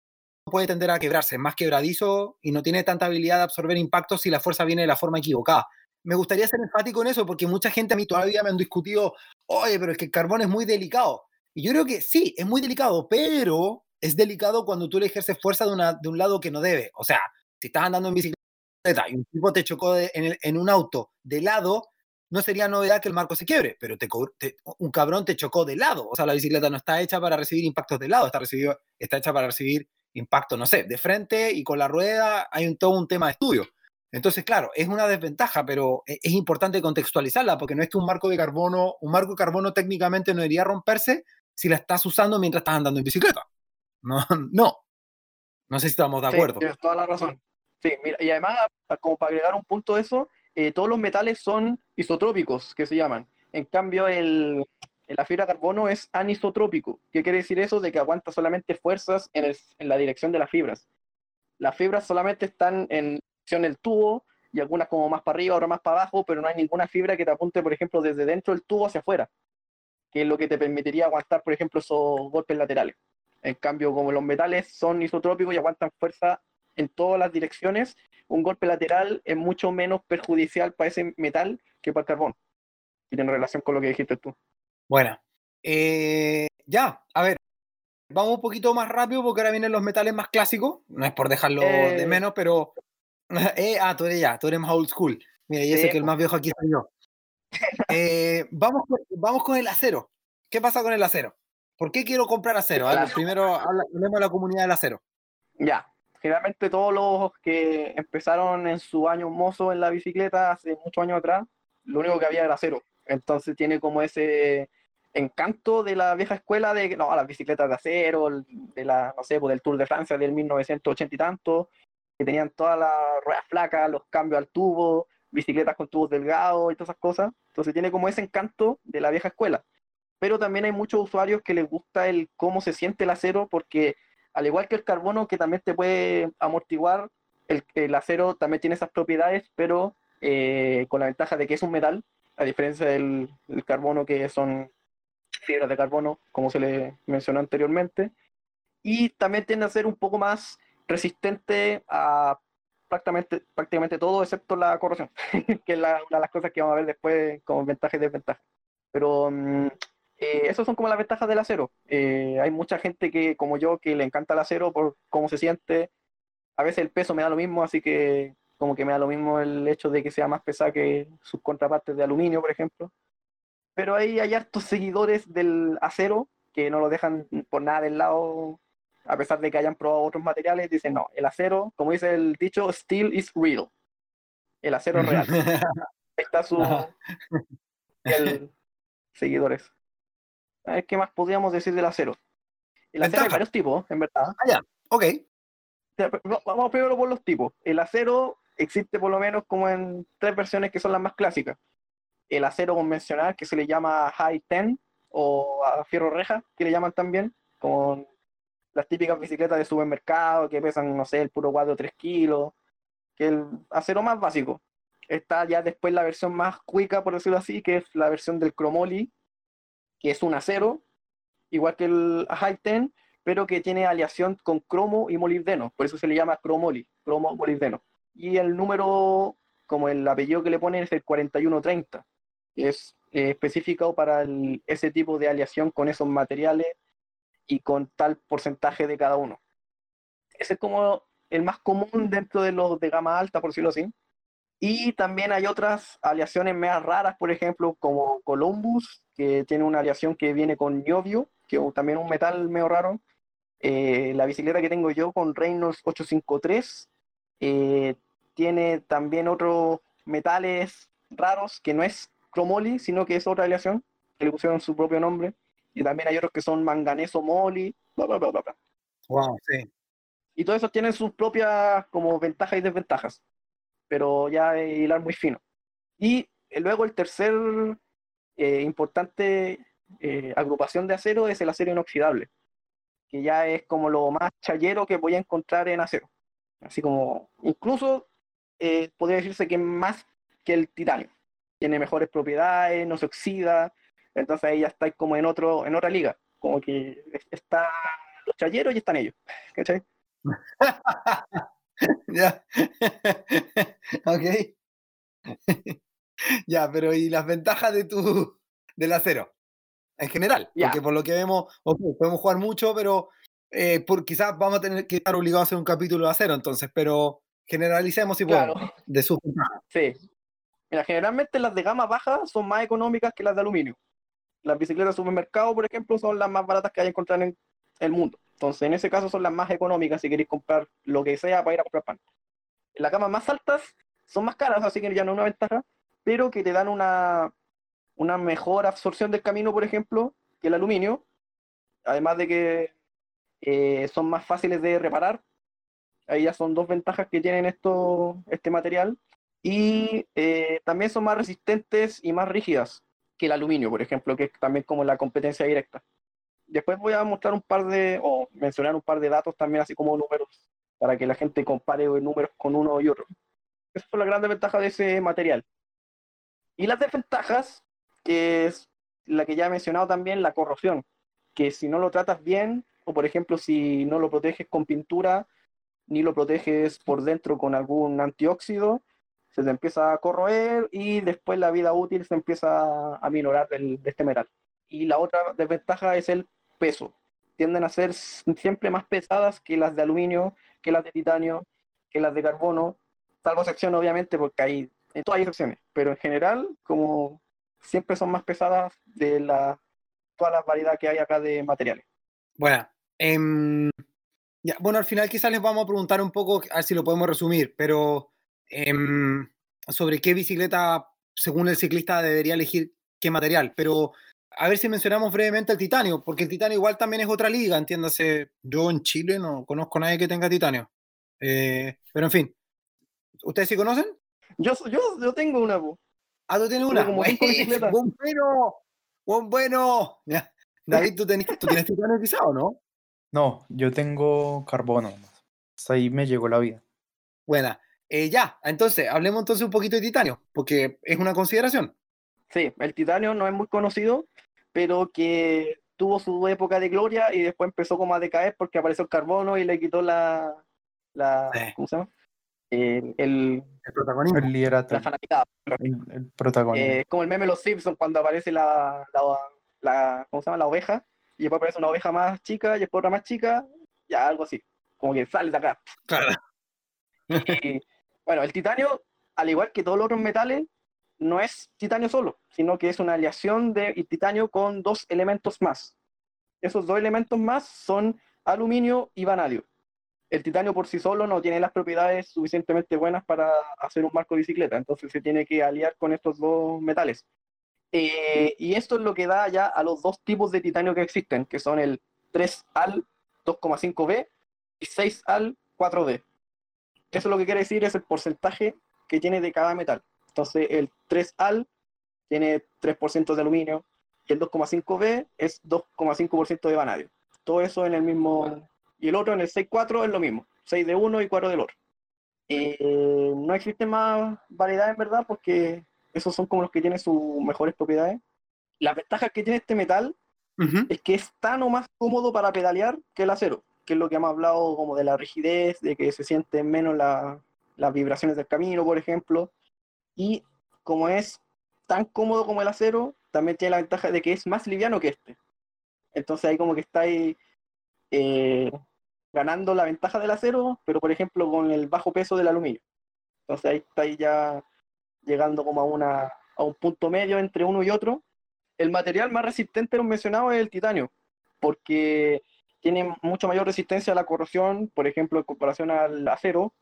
puede tender a quebrarse, es más quebradizo y no tiene tanta habilidad de absorber impactos si la fuerza viene de la forma equivocada. Me gustaría ser enfático en eso porque mucha gente a mí todavía me han discutido, oye, pero es que el carbón es muy delicado. Y yo creo que sí, es muy delicado, pero es delicado cuando tú le ejerces fuerza de, una, de un lado que no debe. O sea, si estás andando en bicicleta y un tipo te chocó en, en, un auto de lado, no sería novedad que el marco se quiebre, pero te, un cabrón te chocó de lado. O sea, la bicicleta no está hecha para recibir impactos de lado, está, recibido, está hecha para recibir impacto, no sé, de frente y con la rueda hay un, todo un tema de estudio. Entonces, claro, es una desventaja, pero e, es importante contextualizarla, porque no es que un marco de carbono, un marco de carbono técnicamente no debería romperse si la estás usando mientras estás andando en bicicleta. [LAUGHS] No, no. No sé si estamos de acuerdo. tienes toda la razón. Sí, mira, y además, como para agregar un punto a eso, eh, todos los metales son isotrópicos, que se llaman. En cambio, el, la fibra de carbono es anisotrópico. ¿Qué quiere decir eso? De que aguanta solamente fuerzas en, en la dirección de las fibras. Las fibras solamente están en dirección del tubo y algunas como más para arriba, otras más para abajo, pero no hay ninguna fibra que te apunte, por ejemplo, desde dentro del tubo hacia afuera, que es lo que te permitiría aguantar, por ejemplo, esos golpes laterales. En cambio, como los metales son isotrópicos y aguantan fuerza en todas las direcciones, un golpe lateral es mucho menos perjudicial para ese metal que para el carbón. Y tiene relación con lo que dijiste tú. Bueno, eh, ya, a ver, vamos un poquito más rápido porque ahora vienen los metales más clásicos. No es por dejarlo de eh. menos, pero. [LAUGHS] Eh, ah, tú eres ya, tú eres más old school. Mira, y ese que el más viejo aquí soy yo. [LAUGHS] vamos, con, vamos con el acero. ¿Qué pasa con el acero? ¿Por qué quiero comprar acero? primero hablemos de la comunidad del acero. Ya, generalmente todos los que empezaron en su año mozo en la bicicleta hace muchos años atrás, lo único que había era acero. Entonces tiene como ese encanto de la vieja escuela de no, las bicicletas de acero, de la, no sé, pues del Tour de Francia del 1980 y tanto, que tenían todas las ruedas flacas, los cambios al tubo, bicicletas con tubos delgados y todas esas cosas. Entonces tiene como ese encanto de la vieja escuela. Pero también hay muchos usuarios que les gusta el cómo se siente el acero porque al igual que el carbono que también te puede amortiguar, el, acero también tiene esas propiedades, pero eh, con la ventaja de que es un metal, a diferencia del, carbono que son fibras de carbono, como se le mencionó anteriormente, y también tiende a ser un poco más resistente a prácticamente, todo excepto la corrosión, [LAUGHS] que es una de las cosas que vamos a ver después como ventaja y desventaja. Pero mm, eh, esas son como las ventajas del acero. Eh, hay mucha gente que, como yo, que le encanta el acero por cómo se siente. A veces el peso me da lo mismo, así que como que me da lo mismo el hecho de que sea más pesada que sus contrapartes de aluminio, por ejemplo. Pero ahí hay hartos seguidores del acero que no lo dejan por nada del lado, a pesar de que hayan probado otros materiales, dicen, no, el acero, como dice el dicho, steel is real. El acero es real. [LAUGHS] Ahí está su... el, seguidores. A ver, ¿qué más podríamos decir del acero? El acero hay varios tipos, en verdad. Ah, ya, ok. Vamos primero por los tipos. El acero existe por lo menos como en tres versiones que son las más clásicas. El acero convencional, que se le llama High Ten, o a fierro reja, que le llaman también, con las típicas bicicletas de supermercado que pesan, no sé, el puro cuadro 3 kilos, que el acero más básico. Está ya después la versión más cuica, por decirlo así, que es la versión del Chromoly, que es un acero, igual que el High Ten, pero que tiene aleación con cromo y molibdeno, por eso se le llama cromoly, cromo molibdeno. Y el número, como el apellido que le ponen, es el 4130, que es eh, específico para ese tipo de aleación con esos materiales y con tal porcentaje de cada uno. Ese es como el más común dentro de los de gama alta, por decirlo así. Y también hay otras aleaciones más raras, por ejemplo, como Columbus, que tiene una aleación que viene con niobio, que es también un metal medio raro. Eh, la bicicleta que tengo yo con Reynolds 853 eh, tiene también otros metales raros, que no es cromoly, sino que es otra aleación, que le pusieron su propio nombre. Y también hay otros que son manganeso moly, bla, bla, bla, bla. Wow, sí. Y todos esos tienen sus propias como ventajas y desventajas pero ya es hilar muy fino. Y luego el tercer eh, importante eh, agrupación de acero es el acero inoxidable, que ya es como lo más chayero que voy a encontrar en acero. Así como, incluso podría decirse que más que el titanio. Tiene mejores propiedades, no se oxida, entonces ahí ya está como en, otro, en otra liga. Como que está los chayeros y están ellos. [LAUGHS] ¿Cachai? [LAUGHS] ya. [LAUGHS] ok. [LAUGHS] ya, pero ¿y las ventajas de tu del acero? En general, porque por lo que vemos, podemos jugar mucho, pero eh, por, quizás vamos a tener que estar obligados a hacer un capítulo de acero entonces, pero generalicemos si Claro. podemos, de sus ventajas. Sí. Mira, generalmente las de gama baja son más económicas que las de aluminio. Las bicicletas de supermercado, por ejemplo, son las más baratas que hay a encontrar en el mundo. Entonces, en ese caso son las más económicas si queréis comprar lo que sea para ir a comprar pan. Las gamas más altas son más caras, así que ya no es una ventaja, pero que te dan una, una mejor absorción del camino, por ejemplo, que el aluminio. Además de que eh, son más fáciles de reparar. Ahí ya son dos ventajas que tienen esto, este material y eh, también son más resistentes y más rígidas que el aluminio, por ejemplo, que es también como la competencia directa. Después voy a mostrar un par de, o mencionar un par de datos también, así como números, para que la gente compare números con uno y otro. Esa es la gran ventaja de ese material. Y las desventajas, que es la que ya he mencionado también, la corrosión, que si no lo tratas bien, o por ejemplo si no lo proteges con pintura, ni lo proteges por dentro con algún antióxido, se te empieza a corroer y después la vida útil se empieza a minorar del- de este metal. Y la otra desventaja es el peso. Tienden a ser siempre más pesadas que las de aluminio, que las de titanio, que las de carbono, salvo excepción obviamente porque hay, en todas hay excepciones, pero en general como siempre son más pesadas de la, toda la variedad que hay acá de materiales. Bueno, em, ya, bueno, al final quizás les vamos a preguntar un poco, a ver si lo podemos resumir, pero em, sobre qué bicicleta, según el ciclista, debería elegir qué material. Pero a ver si mencionamos brevemente el titanio, porque el titanio igual también es otra liga, entiéndase. Yo en Chile no conozco a nadie que tenga titanio. Eh, pero en fin, ¿ustedes sí conocen? Yo, yo, yo tengo una, po. Ah, tú tienes una. como cinco bicicletas. ¡Buen bueno! ¡Buen bueno! Ya. David, ¿tú, tenés, ¿tú tienes titanio quizá o no? No, yo tengo carbono. Hasta ahí me llegó la vida. Buena. Eh, ya, entonces, hablemos entonces un poquito de titanio, porque es una consideración. Sí, el titanio no es muy conocido, pero que tuvo su época de gloria y después empezó como a decaer porque apareció el carbono y le quitó la, la Sí. ¿cómo se llama? El, el- El protagonismo. El liderato, la fanaticada. el, el protagonismo. Eh, como el meme de los Simpsons cuando aparece la, la, la- ¿cómo se llama? La oveja y después aparece una oveja más chica y después otra más chica, ya algo así, como que sale de acá. Claro. Y, bueno, el titanio, al igual que todos los otros metales, no es titanio solo, sino que es una aleación de titanio con dos elementos más. Esos dos elementos más son aluminio y vanadio. El titanio por sí solo no tiene las propiedades suficientemente buenas para hacer un marco de bicicleta, entonces se tiene que aliar con estos dos metales. Eh, y esto es lo que da ya a los dos tipos de titanio que existen, que son el 3AL 2,5B y 6AL 4D. Eso lo que quiere decir es el porcentaje que tiene de cada metal. Entonces el 3AL tiene 3% de aluminio y el 2,5B es 2,5% de vanadio. Todo eso en el mismo... Y el otro en el 6,4 es lo mismo. 6 de uno y 4 del otro. Eh, no existe más variedad en verdad porque esos son como los que tienen sus mejores propiedades. Las ventajas que tiene este metal Ujú. es que es tan o más cómodo para pedalear que el acero, que es lo que hemos hablado como de la rigidez, de que se sienten menos la- las vibraciones del camino, por ejemplo. Y como es tan cómodo como el acero, también tiene la ventaja de que es más liviano que este. Entonces ahí como que está ahí eh, ganando la ventaja del acero, pero por ejemplo con el bajo peso del aluminio. Entonces ahí está ahí ya llegando como a, una, a un punto medio entre uno y otro. El material más resistente, lo mencionado, es el titanio, porque tiene mucho mayor resistencia a la corrosión, por ejemplo, en comparación al acero,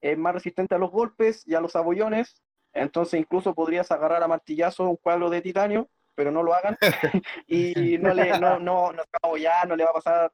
es más resistente a los golpes y a los abollones, entonces incluso podrías agarrar a martillazo un cuadro de titanio, pero no lo hagan, [LAUGHS] y no, le, no, no, no se va a abollar, no le va a pasar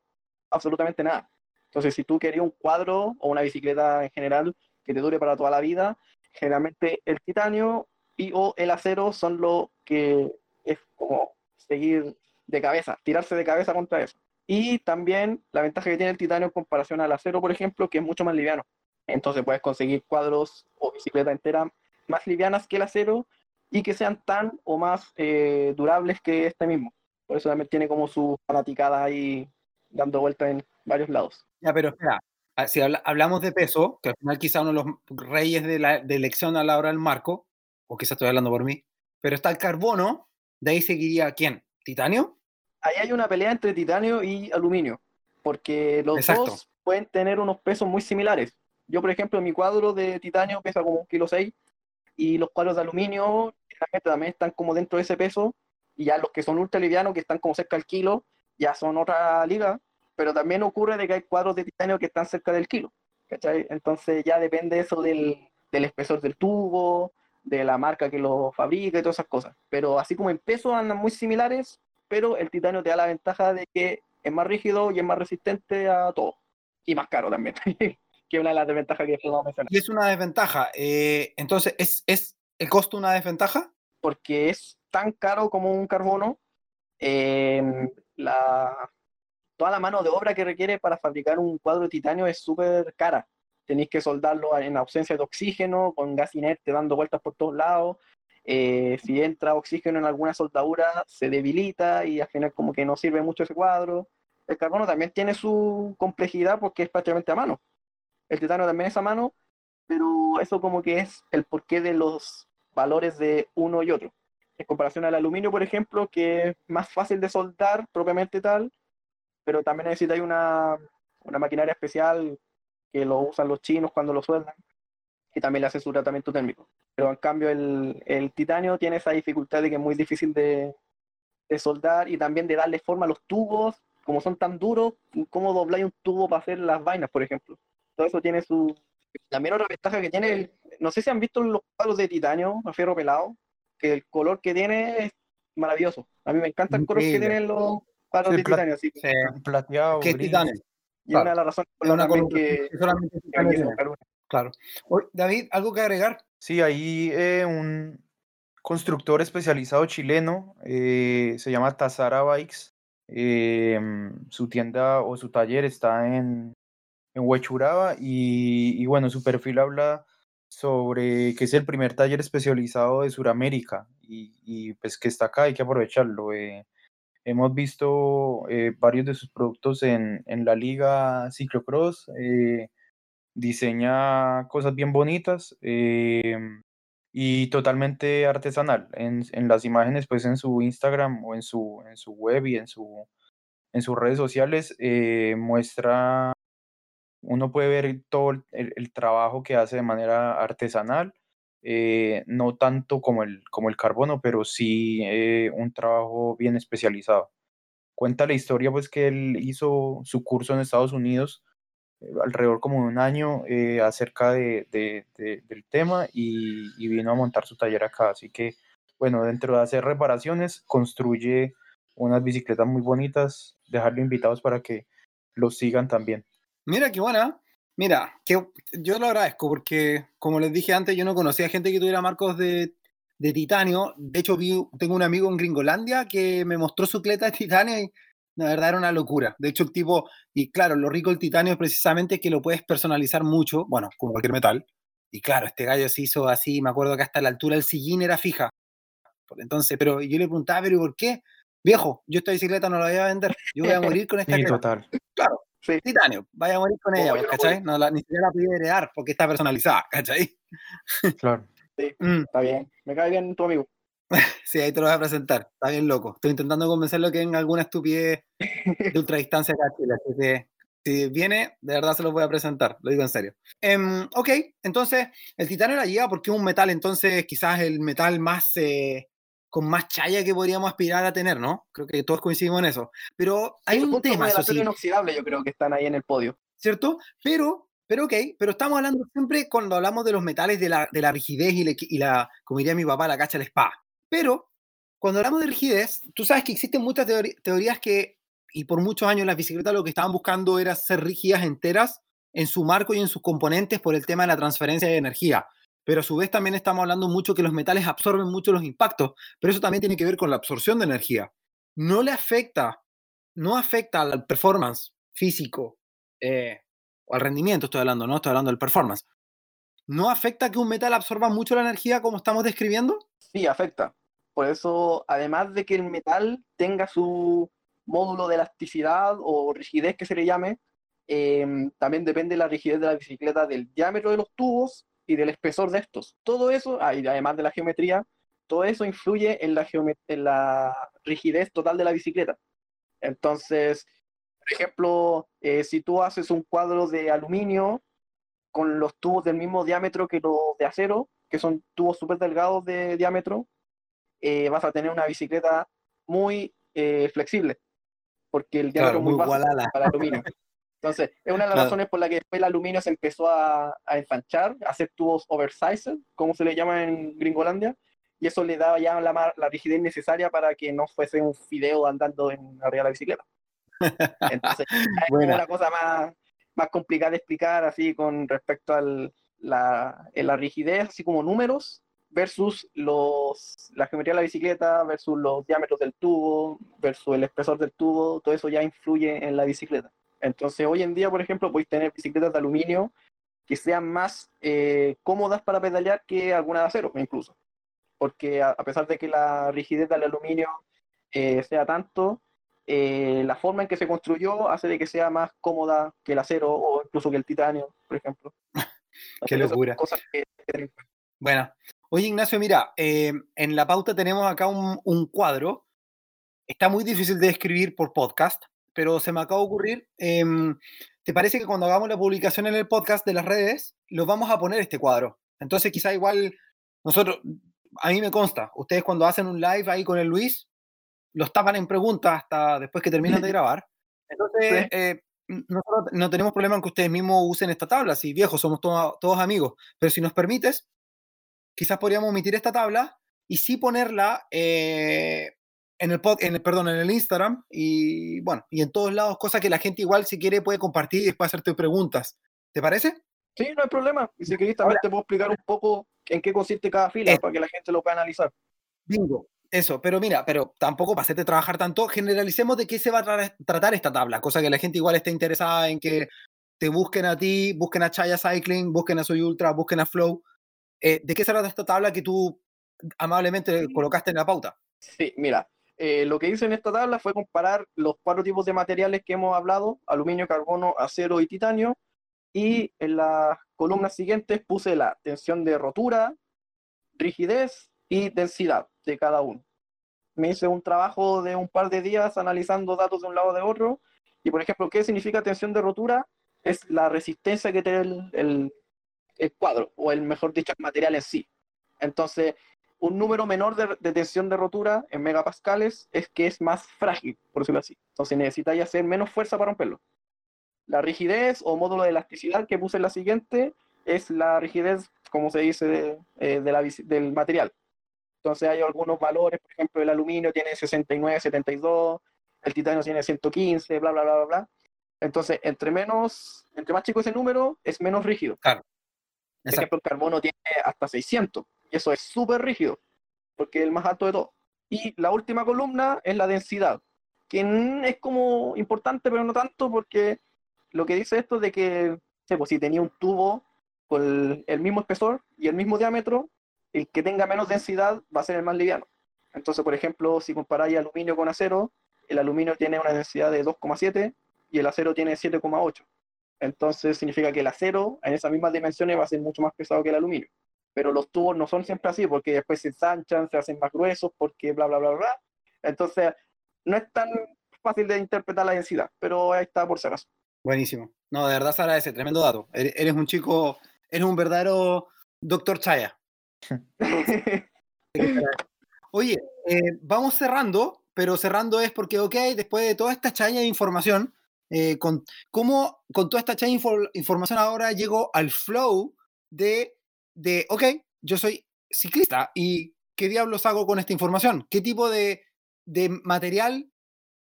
absolutamente nada. Entonces, si tú querías un cuadro o una bicicleta en general que te dure para toda la vida, generalmente el titanio y o el acero son lo que es como seguir de cabeza, tirarse de cabeza contra eso. Y también la ventaja que tiene el titanio en comparación al acero, por ejemplo, que es mucho más liviano. Entonces puedes conseguir cuadros o bicicleta entera más livianas que el acero y que sean tan o más eh, durables que este mismo. Por eso también tiene como su fanaticada ahí dando vueltas en varios lados. Ya, pero espera, ah, si habla- hablamos de peso, que al final quizá uno de los reyes de la de elección a la hora del marco, o quizá estoy hablando por mí, pero está el carbono, de ahí seguiría quién? ¿Titanio? Ahí hay una pelea entre titanio y aluminio, porque los Exacto. dos pueden tener unos pesos muy similares. Yo, por ejemplo, mi cuadro de titanio pesa como un kilo seis y los cuadros de aluminio también están como dentro de ese peso y ya los que son ultra livianos, que están como cerca del kilo, ya son otra liga, pero también ocurre de que hay cuadros de titanio que están cerca del kilo, ¿cachai? Entonces ya depende eso del, del espesor del tubo, de la marca que lo fabrica y todas esas cosas. Pero así como en peso andan muy similares, pero el titanio te da la ventaja de que es más rígido y es más resistente a todo. Y más caro también, [LAUGHS] que es una de las desventajas que podemos mencionar. Y es una desventaja. eh, entonces, ¿es, ¿es el costo una desventaja? Porque es tan caro como un carbono, eh, la, toda la mano de obra que requiere para fabricar un cuadro de titanio es súper cara. Tenéis que soldarlo en ausencia de oxígeno, con gas inerte dando vueltas por todos lados. Eh, si entra oxígeno en alguna soldadura, se debilita y al final como que no sirve mucho ese cuadro. El carbono también tiene su complejidad porque es prácticamente a mano. El titanio también es a mano, pero eso como que es el porqué de los valores de uno y otro. En comparación al aluminio, por ejemplo, que es más fácil de soldar propiamente tal, pero también necesita una, una maquinaria especial que lo usan los chinos cuando lo sueldan, y también le hace su tratamiento térmico. Pero en cambio el, el titanio tiene esa dificultad de que es muy difícil de, de soldar y también de darle forma a los tubos, como son tan duros, cómo dobláis un tubo para hacer las vainas, por ejemplo. Todo eso tiene su... También otra ventaja que tiene, el- no sé si han visto los cuadros de titanio, a fierro pelado, que el color que tiene es maravilloso. A mí me encanta el color que Increíble. tienen los Sí, de titanio, que Plateado, titanio. y es una de las razones por las que, que solamente que. Claro. David, ¿algo que agregar? Sí, hay eh, un constructor especializado chileno, eh, se llama Tazara Bikes. eh, mm, su tienda o su taller está en, en Huechuraba y, y bueno, su perfil habla sobre que es el primer taller especializado de Sudamérica y, y, pues que está acá, hay que aprovecharlo. eh. Hemos visto eh, varios de sus productos en, en la liga Ciclocross. eh, diseña cosas bien bonitas em, y totalmente artesanal. En, en las imágenes, pues en su Instagram o en su, en su web y en, su, en sus redes sociales eh, muestra, uno puede ver todo el- el trabajo que hace de manera artesanal, eh, no tanto como el, como el carbono, pero sí eh, un trabajo bien especializado. Cuenta la historia, pues que él hizo su curso en Estados Unidos eh, alrededor como de un año acerca de, de- de- del tema y, y vino a montar su taller acá. Así que, bueno, dentro de hacer reparaciones, construye unas bicicletas muy bonitas, dejarlo invitados para que los sigan también. Mira, qué buena. Mira, que yo lo agradezco porque, como les dije antes, yo no conocía gente que tuviera marcos de, de titanio. De hecho, vi, tengo un amigo en Gringolandia que me mostró su cleta de titanio y la verdad era una locura. De hecho, el tipo, y claro, lo rico del titanio es precisamente que lo puedes personalizar mucho, bueno, como cualquier metal. Y claro, este gallo se hizo así, me acuerdo que hasta la altura del sillín era fija. Por Entonces, pero yo le preguntaba, pero ¿y por qué? Viejo, yo esta bicicleta no la voy a vender, yo voy a [LAUGHS] morir con esta Sí, total. Sí. titanio, vaya a morir con ella, Obvio, pues, ¿cachai? No la, ni siquiera la podía heredar porque está personalizada, ¿cachai? Claro. [LAUGHS] Mm, Está bien, me cae bien tu amigo. [LAUGHS] sí, ahí te lo voy a presentar, está bien loco. Estoy intentando convencerlo que venga alguna estupidez de [LAUGHS] ultradistancia acá a Chile, así que si viene, de verdad se lo voy a presentar, lo digo en serio. Em, ok, entonces, el titanio la lleva porque es un metal, entonces quizás el metal más... eh, con más chaya que podríamos aspirar a tener, ¿no? Creo que todos coincidimos en eso. Pero hay Sí, un tema, eso sí. inoxidable, yo creo que están ahí en el podio. ¿cierto? Pero, pero ok, pero estamos hablando siempre cuando hablamos de los metales de la, de la rigidez y, la, y la, como diría mi papá, la cacha la espada. Pero cuando hablamos de rigidez, tú sabes que existen muchas teorías que, y por muchos años las bicicletas lo que estaban buscando era ser rígidas enteras en su marco y en sus componentes por el tema de la transferencia de energía. Pero a su vez también estamos hablando mucho que los metales absorben mucho los impactos, pero eso también tiene que ver con la absorción de energía. No le afecta, no afecta al performance físico eh, o al rendimiento estoy hablando, no estoy hablando del performance. ¿No afecta que un metal absorba mucho la energía como estamos describiendo? Sí, afecta. Por eso, además de que el metal tenga su módulo de elasticidad o rigidez que se le llame, eh, también depende la rigidez de la bicicleta del diámetro de los tubos y del espesor de estos. Todo eso, ah, además de la geometría, todo eso influye en la, en la rigidez total de la bicicleta. Entonces, por ejemplo, eh, si tú haces un cuadro de aluminio con los tubos del mismo diámetro que los de acero, que son tubos súper delgados de diámetro, eh, vas a tener una bicicleta muy eh, flexible, porque el diámetro es muy, bajo para el aluminio. [LAUGHS] Entonces, es una de las razones por la que después el aluminio se empezó a, a ensanchar, a hacer tubos oversized, como se le llama en Gringolandia, y eso le daba ya la, la rigidez necesaria para que no fuese un fideo andando en arriba de la bicicleta. [LAUGHS] Entonces, es una cosa más, más complicada de explicar, así con respecto a la, la rigidez, así como números, versus los, la geometría de la bicicleta, versus los diámetros del tubo, versus el espesor del tubo, todo eso ya influye en la bicicleta. Entonces, hoy en día, por ejemplo, podéis tener bicicletas de aluminio que sean más eh, cómodas para pedalear que algunas de acero, incluso. Porque a, pesar de que la rigidez del aluminio eh, sea tanto, eh, la forma en que se construyó hace de que sea más cómoda que el acero o incluso que el titanio, por ejemplo. [LAUGHS] Qué locura. Bueno, oye Ignacio, mira, en la pauta tenemos acá un, un cuadro. Está muy difícil de describir por podcast, pero se me acaba de ocurrir. Em, ¿Te parece que cuando hagamos la publicación en el podcast de las redes, los vamos a poner este cuadro? Entonces, quizá igual nosotros, a mí me consta, ustedes cuando hacen un live ahí con el Luis, los tapan en preguntas hasta después que terminan de [LAUGHS] grabar. Entonces, eh, nosotros no tenemos problema en que ustedes mismos usen esta tabla, si viejos, somos todos amigos, pero si nos permites, quizás podríamos omitir esta tabla y sí ponerla eh, en el, en el, perdón, en el Instagram y bueno, y en todos lados, cosas que la gente igual si quiere puede compartir y después hacerte preguntas. ¿Te parece? Sí, no hay problema. Y si querés también te puedo explicar un poco en qué consiste cada fila para que la gente lo pueda analizar. Bingo. Eso, pero mira, pero tampoco para hacerte trabajar tanto, generalicemos de qué se va a tratar esta tabla, cosa que la gente igual esté interesada en que te busquen a ti, busquen a Chaya Cycling, busquen a Soy Ultra, busquen a Flow. Eh, ¿De qué se trata esta tabla que tú amablemente colocaste en la pauta? Sí, mira, eh, lo que hice en esta tabla fue comparar los cuatro tipos de materiales que hemos hablado, aluminio, carbono, acero y titanio, y en las columnas siguientes puse la tensión de rotura, rigidez y densidad de cada uno. Me hice un trabajo de un par de días analizando datos de un lado de otro, y por ejemplo, ¿qué significa tensión de rotura? Es la resistencia que tiene el, el, cuadro, o el mejor dicho, el material en sí. Entonces, un número menor de, tensión de rotura en megapascales es que es más frágil, por decirlo así. Entonces necesitáis hacer menos fuerza para romperlo. La rigidez o módulo de elasticidad que puse en la siguiente es la rigidez, como se dice, eh, del material. Entonces hay algunos valores, por ejemplo, el aluminio tiene 69, 72, el titanio tiene 115, bla, bla, bla, bla, bla. Entonces, entre menos, entre más chico ese número, es menos rígido. Claro. Por ejemplo, el carbono tiene hasta 600 eso es súper rígido, porque es el más alto de todo. Y la última columna es la densidad, que es como importante, pero no tanto, porque lo que dice esto de que, pues, si tenía un tubo con el, mismo espesor y el mismo diámetro, el que tenga menos densidad va a ser el más liviano. Entonces, por ejemplo, si comparáis aluminio con acero, el aluminio tiene una densidad de 2,7 y el acero tiene 7,8. Entonces significa que el acero en esas mismas dimensiones va a ser mucho más pesado que el aluminio pero los tubos no son siempre así, porque después se ensanchan, se hacen más gruesos, porque bla, bla, bla, bla. Entonces, no es tan fácil de interpretar la densidad, pero ahí está por si acaso. Buenísimo. No, de verdad se agradece, tremendo dato. Eres un chico, eres un verdadero doctor Chaya. [LAUGHS] Oye, eh, vamos cerrando, pero cerrando es porque, ok, después de toda esta chaya de información, eh, con, ¿cómo con toda esta chaya de información ahora llego al flow de de, ok, yo soy ciclista y ¿qué diablos hago con esta información? ¿Qué tipo de, de material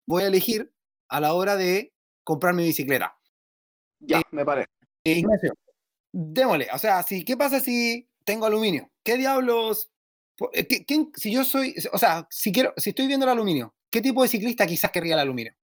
voy a elegir a la hora de comprar mi bicicleta? Ya, me parece. Ignacio, démosle. O sea, si, ¿qué pasa si tengo aluminio? ¿Qué diablos? Eh, si yo soy, o sea, si quiero, si estoy viendo el aluminio, ¿qué tipo de ciclista quizás querría el aluminio?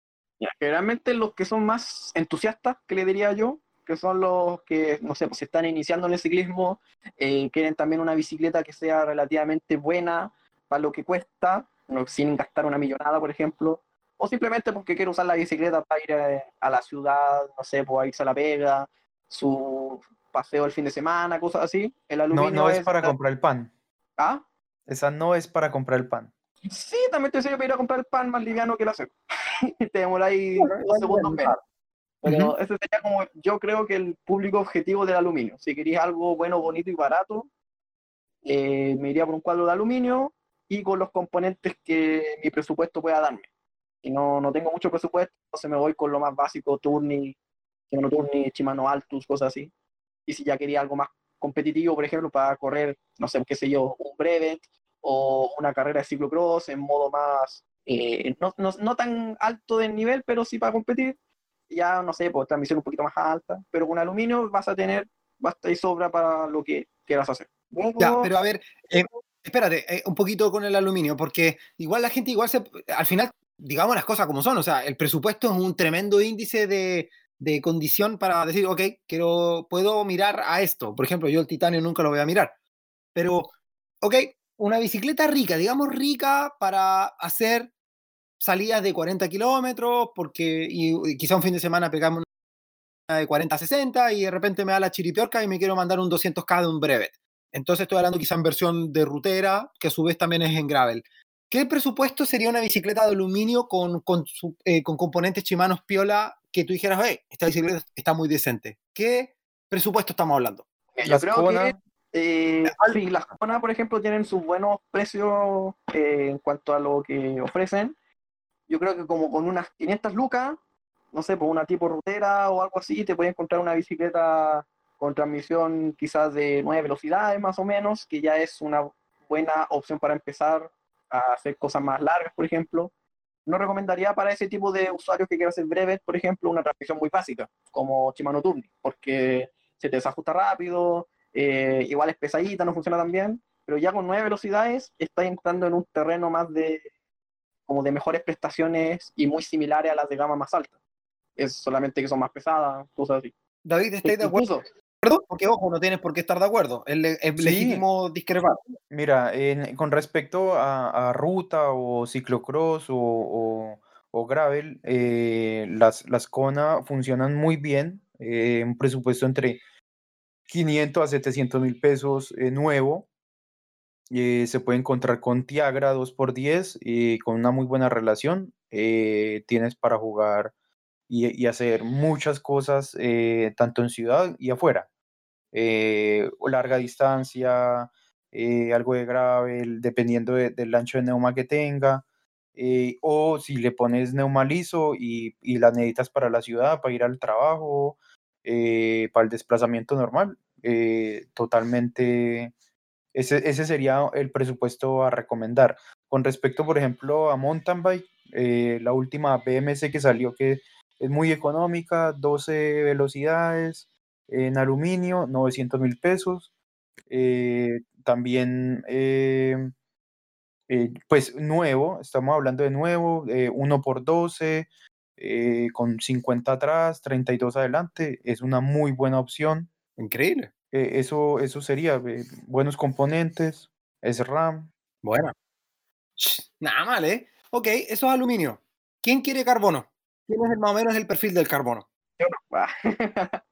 generalmente los que son más entusiastas, que le diría yo, que son los que, no sé, pues se están iniciando en el ciclismo, eh, quieren también una bicicleta que sea relativamente buena para lo que cuesta, sin gastar una millonada, por ejemplo, o simplemente porque quiere usar la bicicleta para ir eh, a, la ciudad, no sé, pues irse a la pega, su paseo el fin de semana, cosas así. El aluminio no, no es, para comprar el pan. ¿Ah? Esa no es para comprar el pan. Sí, también te sirve para ir a comprar el pan más liviano que el acero. [LAUGHS] te demoráis dos segundos menos. Pero ese sería como, yo creo que el público objetivo del aluminio. Si queréis algo bueno, bonito y barato, eh, me iría por un cuadro de aluminio y con los componentes que mi presupuesto pueda darme. Y no, no tengo mucho presupuesto, entonces me voy con lo más básico, Turni, Shimano Turni, Shimano Altus, cosas así. Y si ya quería algo más competitivo, por ejemplo, para correr, no sé, qué sé yo, un brevet o una carrera de ciclocross en modo más, eh, no, no, no, tan alto de nivel, pero sí para competir, ya no sé, pues transmisión un poquito más alta, pero con aluminio vas a tener, basta y sobra para lo que quieras hacer. Ya, pero a ver, eh, espérate, eh, un poquito con el aluminio, porque igual la gente igual se, al final, digamos las cosas como son, o sea, el presupuesto es un tremendo índice de, de condición para decir, ok, quiero, puedo mirar a esto. Por ejemplo, yo el titanio nunca lo voy a mirar, pero, ok, una bicicleta rica, digamos rica para hacer salidas de 40 kilómetros, porque y, quizá un fin de semana pegamos una de 40 a 60 y de repente me da la chiripiorca y me quiero mandar un 200k de un brevet. Entonces estoy hablando quizá en versión de rutera, que a su vez también es en gravel. ¿Qué presupuesto sería una bicicleta de aluminio con, con, eh, con componentes chimanos piola que tú dijeras, hey, esta bicicleta está muy decente? ¿Qué presupuesto estamos hablando? Yo creo que eh, sí, las Kona, por ejemplo, tienen sus buenos precios eh, en cuanto a lo que ofrecen yo creo que como con unas 500 lucas, no sé, por una tipo rutera o algo así, te puedes encontrar una bicicleta con transmisión quizás de 9 velocidades más o menos, que ya es una buena opción para empezar a hacer cosas más largas, por ejemplo. No recomendaría para ese tipo de usuarios que quieran hacer breves, por ejemplo, una transmisión muy básica, como Shimano Turni, porque se te desajusta rápido, eh, igual es pesadita, no funciona tan bien, pero ya con 9 velocidades está entrando en un terreno más de como de mejores prestaciones y muy similares a las de gama más alta. Es solamente que son más pesadas, cosas así. David, ¿estáis de acuerdo? Porque, ojo, no tienes por qué estar de acuerdo. Es, legítimo discrepar. Mira, con respecto a, ruta o ciclocross o, o, gravel, eh, las, las Kona funcionan muy bien. Eh, un presupuesto entre 500 a 700 mil pesos eh, nuevo. Eh, se puede encontrar con Tiagra 2x10 y con una muy buena relación. Eh, tienes para jugar y, hacer muchas cosas, eh, tanto en ciudad y afuera. larga distancia, algo de gravel, dependiendo del ancho de neuma que tenga. o si le pones neuma liso y, y la necesitas para la ciudad, para ir al trabajo, para el desplazamiento normal, totalmente ese, sería el presupuesto a recomendar. Con respecto, por ejemplo, a mountain bike, eh, la última BMC que salió que es muy económica, 12 velocidades en aluminio, 900 mil pesos. Eh, también, eh, pues nuevo, estamos hablando de nuevo, 1 por 12 con 50 atrás, 32 adelante, es una muy buena opción. Increíble. Eh, eso, eso sería eh, buenos componentes, es RAM. Bueno. Nada mal, ¿eh? Ok, eso es aluminio. ¿Quién quiere carbono? ¿Quién es el, más o menos el perfil del carbono? Yo no. [LAUGHS]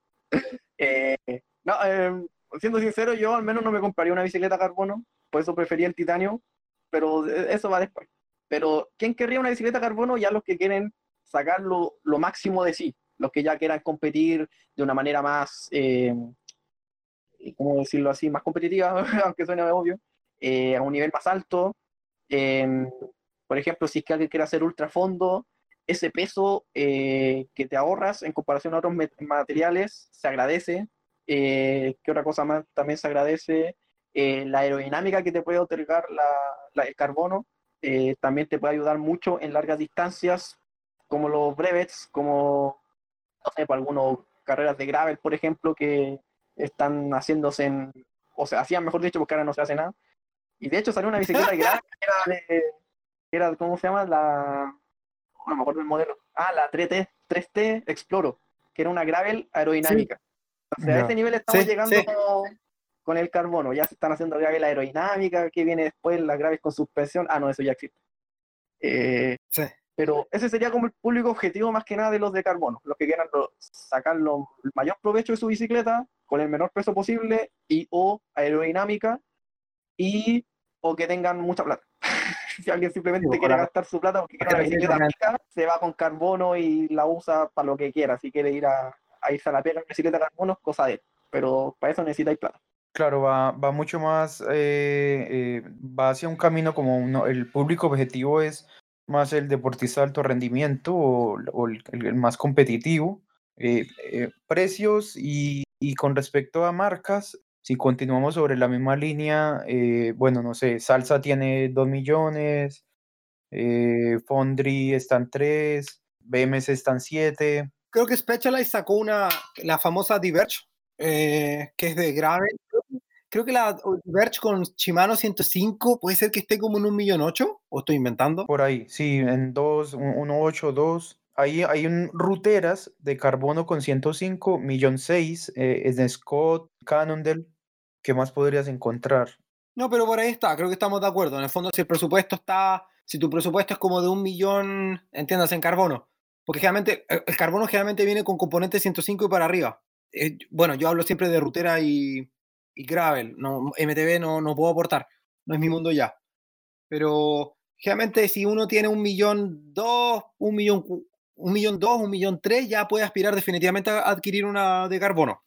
eh, no, em, siendo sincero, yo al menos no me compraría una bicicleta carbono, por eso prefería el titanio, pero e, eso va después. Pero, ¿quién querría una bicicleta carbono? Ya los que quieren sacar lo, máximo de sí, los que ya quieran competir de una manera más, eh, ¿cómo decirlo así?, más competitiva, [LAUGHS] aunque suene obvio, eh, a un nivel más alto. Em, por ejemplo, si es que alguien quiere hacer ultrafondo, ese peso eh, que te ahorras en comparación a otros materiales se agradece. Eh, ¿Qué otra cosa más también se agradece? la aerodinámica que te puede otorgar el carbono también te puede ayudar mucho en largas distancias, como los brevets, como, no sé, por algunas carreras de gravel, por ejemplo, que, están haciéndose en, o sea, hacían mejor dicho porque ahora no se hace nada. Y de hecho salió una bicicleta [LAUGHS] que era, de, era, ¿cómo se llama? La, no me acuerdo el modelo. Ah, la 3T, 3T Exploro, que era una gravel aerodinámica. O sea, a este nivel estamos llegando con el carbono. Ya se están haciendo gravel aerodinámica, que viene después, las graves con suspensión. Ah, no, eso ya existe. Eh, sí. Pero ese sería como el público objetivo más que nada de los de carbono, los que quieran sacar el mayor provecho de su bicicleta con el menor peso posible y o aerodinámica y o que tengan mucha plata. [LAUGHS] si alguien simplemente Sí, quiere gastar su plata porque quiere una bicicleta pica, se va con carbono y la usa para lo que quiera. Si quiere ir a, a irse a la pega en bicicleta de carbono, es cosa de él. Pero para eso necesitáis plata. Claro, va, va mucho más, eh, eh, va hacia un camino como uno, el público objetivo es más el deportista de alto rendimiento o, o el, el- el más competitivo. Eh, eh, precios y, y con respecto a marcas, si continuamos sobre la misma línea, eh, bueno, no sé, Salsa tiene 2 millones, Fondry están 3, BMS están 7. Creo que Specialized sacó una, la famosa Diverge, que es de Gravel. Creo que la Diverge con Shimano 105 puede ser que esté como en un millón ocho, o estoy inventando. Por ahí, sí, en 2, 1.8, 2. Ahí hay un ruteras de carbono con 105, millón 6, eh, Scott, Cannondale. ¿Qué más podrías encontrar? No, pero por ahí está, creo que estamos de acuerdo. En el fondo, si el presupuesto está, si tu presupuesto es como de un millón, entiendas, en carbono. Porque generalmente, el el carbono generalmente viene con componentes 105 y para arriba. Eh, bueno, yo hablo siempre de rutera y, y gravel. No, MTB no, no puedo aportar. No es mi mundo ya. Pero generalmente si uno tiene un millón dos, un millón, un millón dos, un millón tres, ya puede aspirar definitivamente a adquirir una de carbono.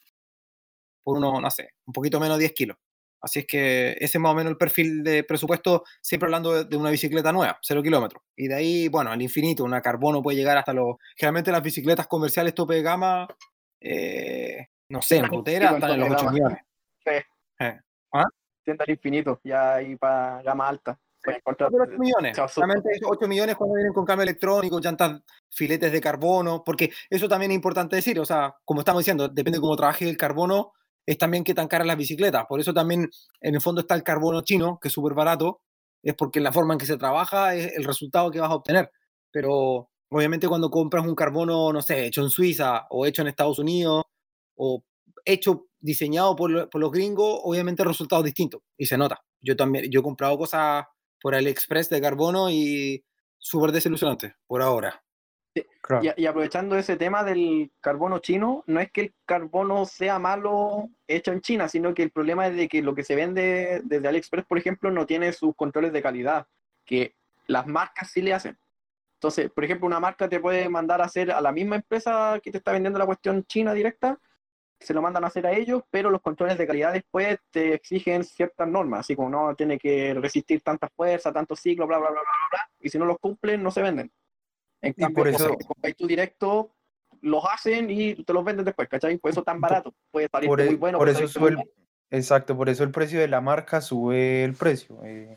Por uno, no sé, un poquito menos de 10 kilos. Así es que ese es más o menos el perfil de presupuesto, siempre hablando de, de una bicicleta nueva, 0 kilómetros. Y de ahí, bueno, al infinito, una carbono puede llegar hasta los... Generalmente las bicicletas comerciales tope de gama, eh, no sé, en Sí, rutera con están en los de 8 gama. millones. Sí. Tienda al infinito, ya ahí para gama alta. Pero 8 millones. Solamente 8 millones cuando vienen con cambio electrónico, llantas, filetes de carbono, porque eso también es importante decir, o sea, como estamos diciendo, depende de cómo trabaje el carbono, es también qué tan caras las bicicletas. Por eso también en el fondo está el carbono chino, que es súper barato, es porque la forma en que se trabaja es el resultado que vas a obtener. Pero obviamente cuando compras un carbono, no sé, hecho en Suiza o hecho en Estados Unidos o hecho, diseñado por, por los gringos, obviamente el resultado es distinto y se nota. Yo también, yo he comprado cosas por AliExpress de carbono y súper desilusionante por ahora. Claro. Y, y aprovechando ese tema del carbono chino, no es que el carbono sea malo hecho en China, sino que el problema es de que lo que se vende desde AliExpress, por ejemplo, no tiene sus controles de calidad, que las marcas sí le hacen. Entonces, por ejemplo, una marca te puede mandar a hacer a la misma empresa que te está vendiendo la cuestión china directa, se lo mandan a hacer a ellos, pero los controles de calidad después te exigen ciertas normas, así como no tiene que resistir tanta fuerza, tantos ciclos, bla, bla, bla, bla, bla, y si no los cumplen, no se venden. En cambio, por eso- compráis tú directo, los hacen y te los venden después, ¿cachai? Por eso tan barato. Puede salir Por, muy bueno. por eso sube el, exacto, por eso el precio de la marca sube el precio. eh,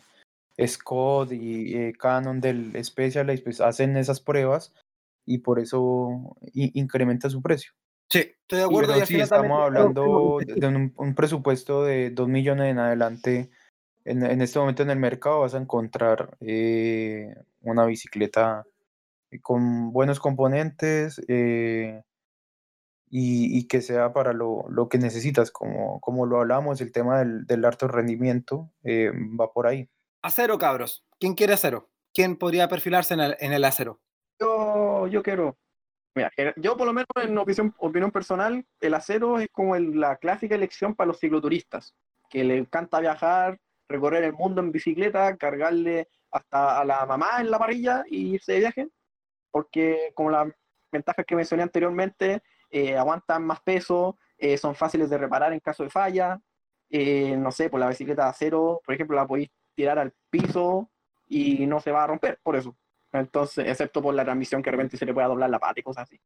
Scott y eh, Canon del Specialized pues hacen esas pruebas y por eso incrementa su precio. Sí, estoy de acuerdo. Pero y sí, estamos hablando de de un, un presupuesto de 2 millones en adelante. En, en este momento en el mercado vas a encontrar eh, una bicicleta con buenos componentes eh, y, y que sea para lo, lo que necesitas, como, como lo hablamos, el tema del, del alto rendimiento eh, va por ahí. Acero, cabros. ¿Quién quiere acero? ¿Quién podría perfilarse en el, en el acero? Yo, yo quiero. Mira, yo por lo menos en opinión, opinión personal, el acero es como el- la clásica elección para los cicloturistas, que le encanta viajar, recorrer el mundo en bicicleta, cargarle hasta a la mamá en la parrilla y irse de viaje, porque como las ventajas que mencioné anteriormente, eh, aguantan más peso, eh, son fáciles de reparar en caso de falla, eh, no sé, por la bicicleta de acero, por ejemplo, la podéis tirar al piso y no se va a romper por eso. Entonces, excepto por la transmisión que de repente se le pueda doblar la pata y cosas así.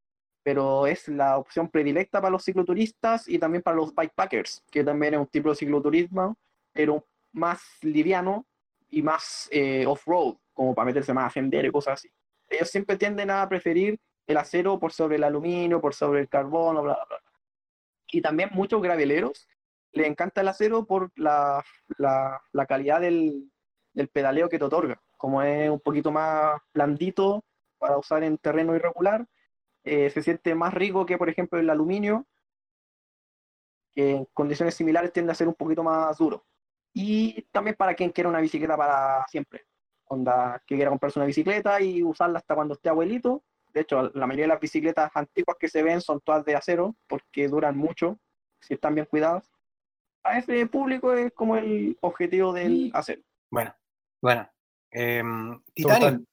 Pero es la opción predilecta para los cicloturistas y también para los bikepackers, que también es un tipo de cicloturismo, pero más liviano y más eh, off-road, como para meterse más a sendero y cosas así. Ellos siempre tienden a preferir el acero por sobre el aluminio, por sobre el carbono, bla, bla, bla. Y también muchos graveleros les encanta el acero por la, la, la calidad del, del pedaleo que te otorga. Como es un poquito más blandito para usar en terreno irregular, eh, se siente más rico que, por ejemplo, el aluminio, que en condiciones similares tiende a ser un poquito más duro. Y también para quien quiera una bicicleta para siempre. Onda, que quiera comprarse una bicicleta y usarla hasta cuando esté abuelito. De hecho, la mayoría de las bicicletas antiguas que se ven son todas de acero, porque duran mucho, si están bien cuidadas. A ese público es como el objetivo del acero. Bueno, bueno.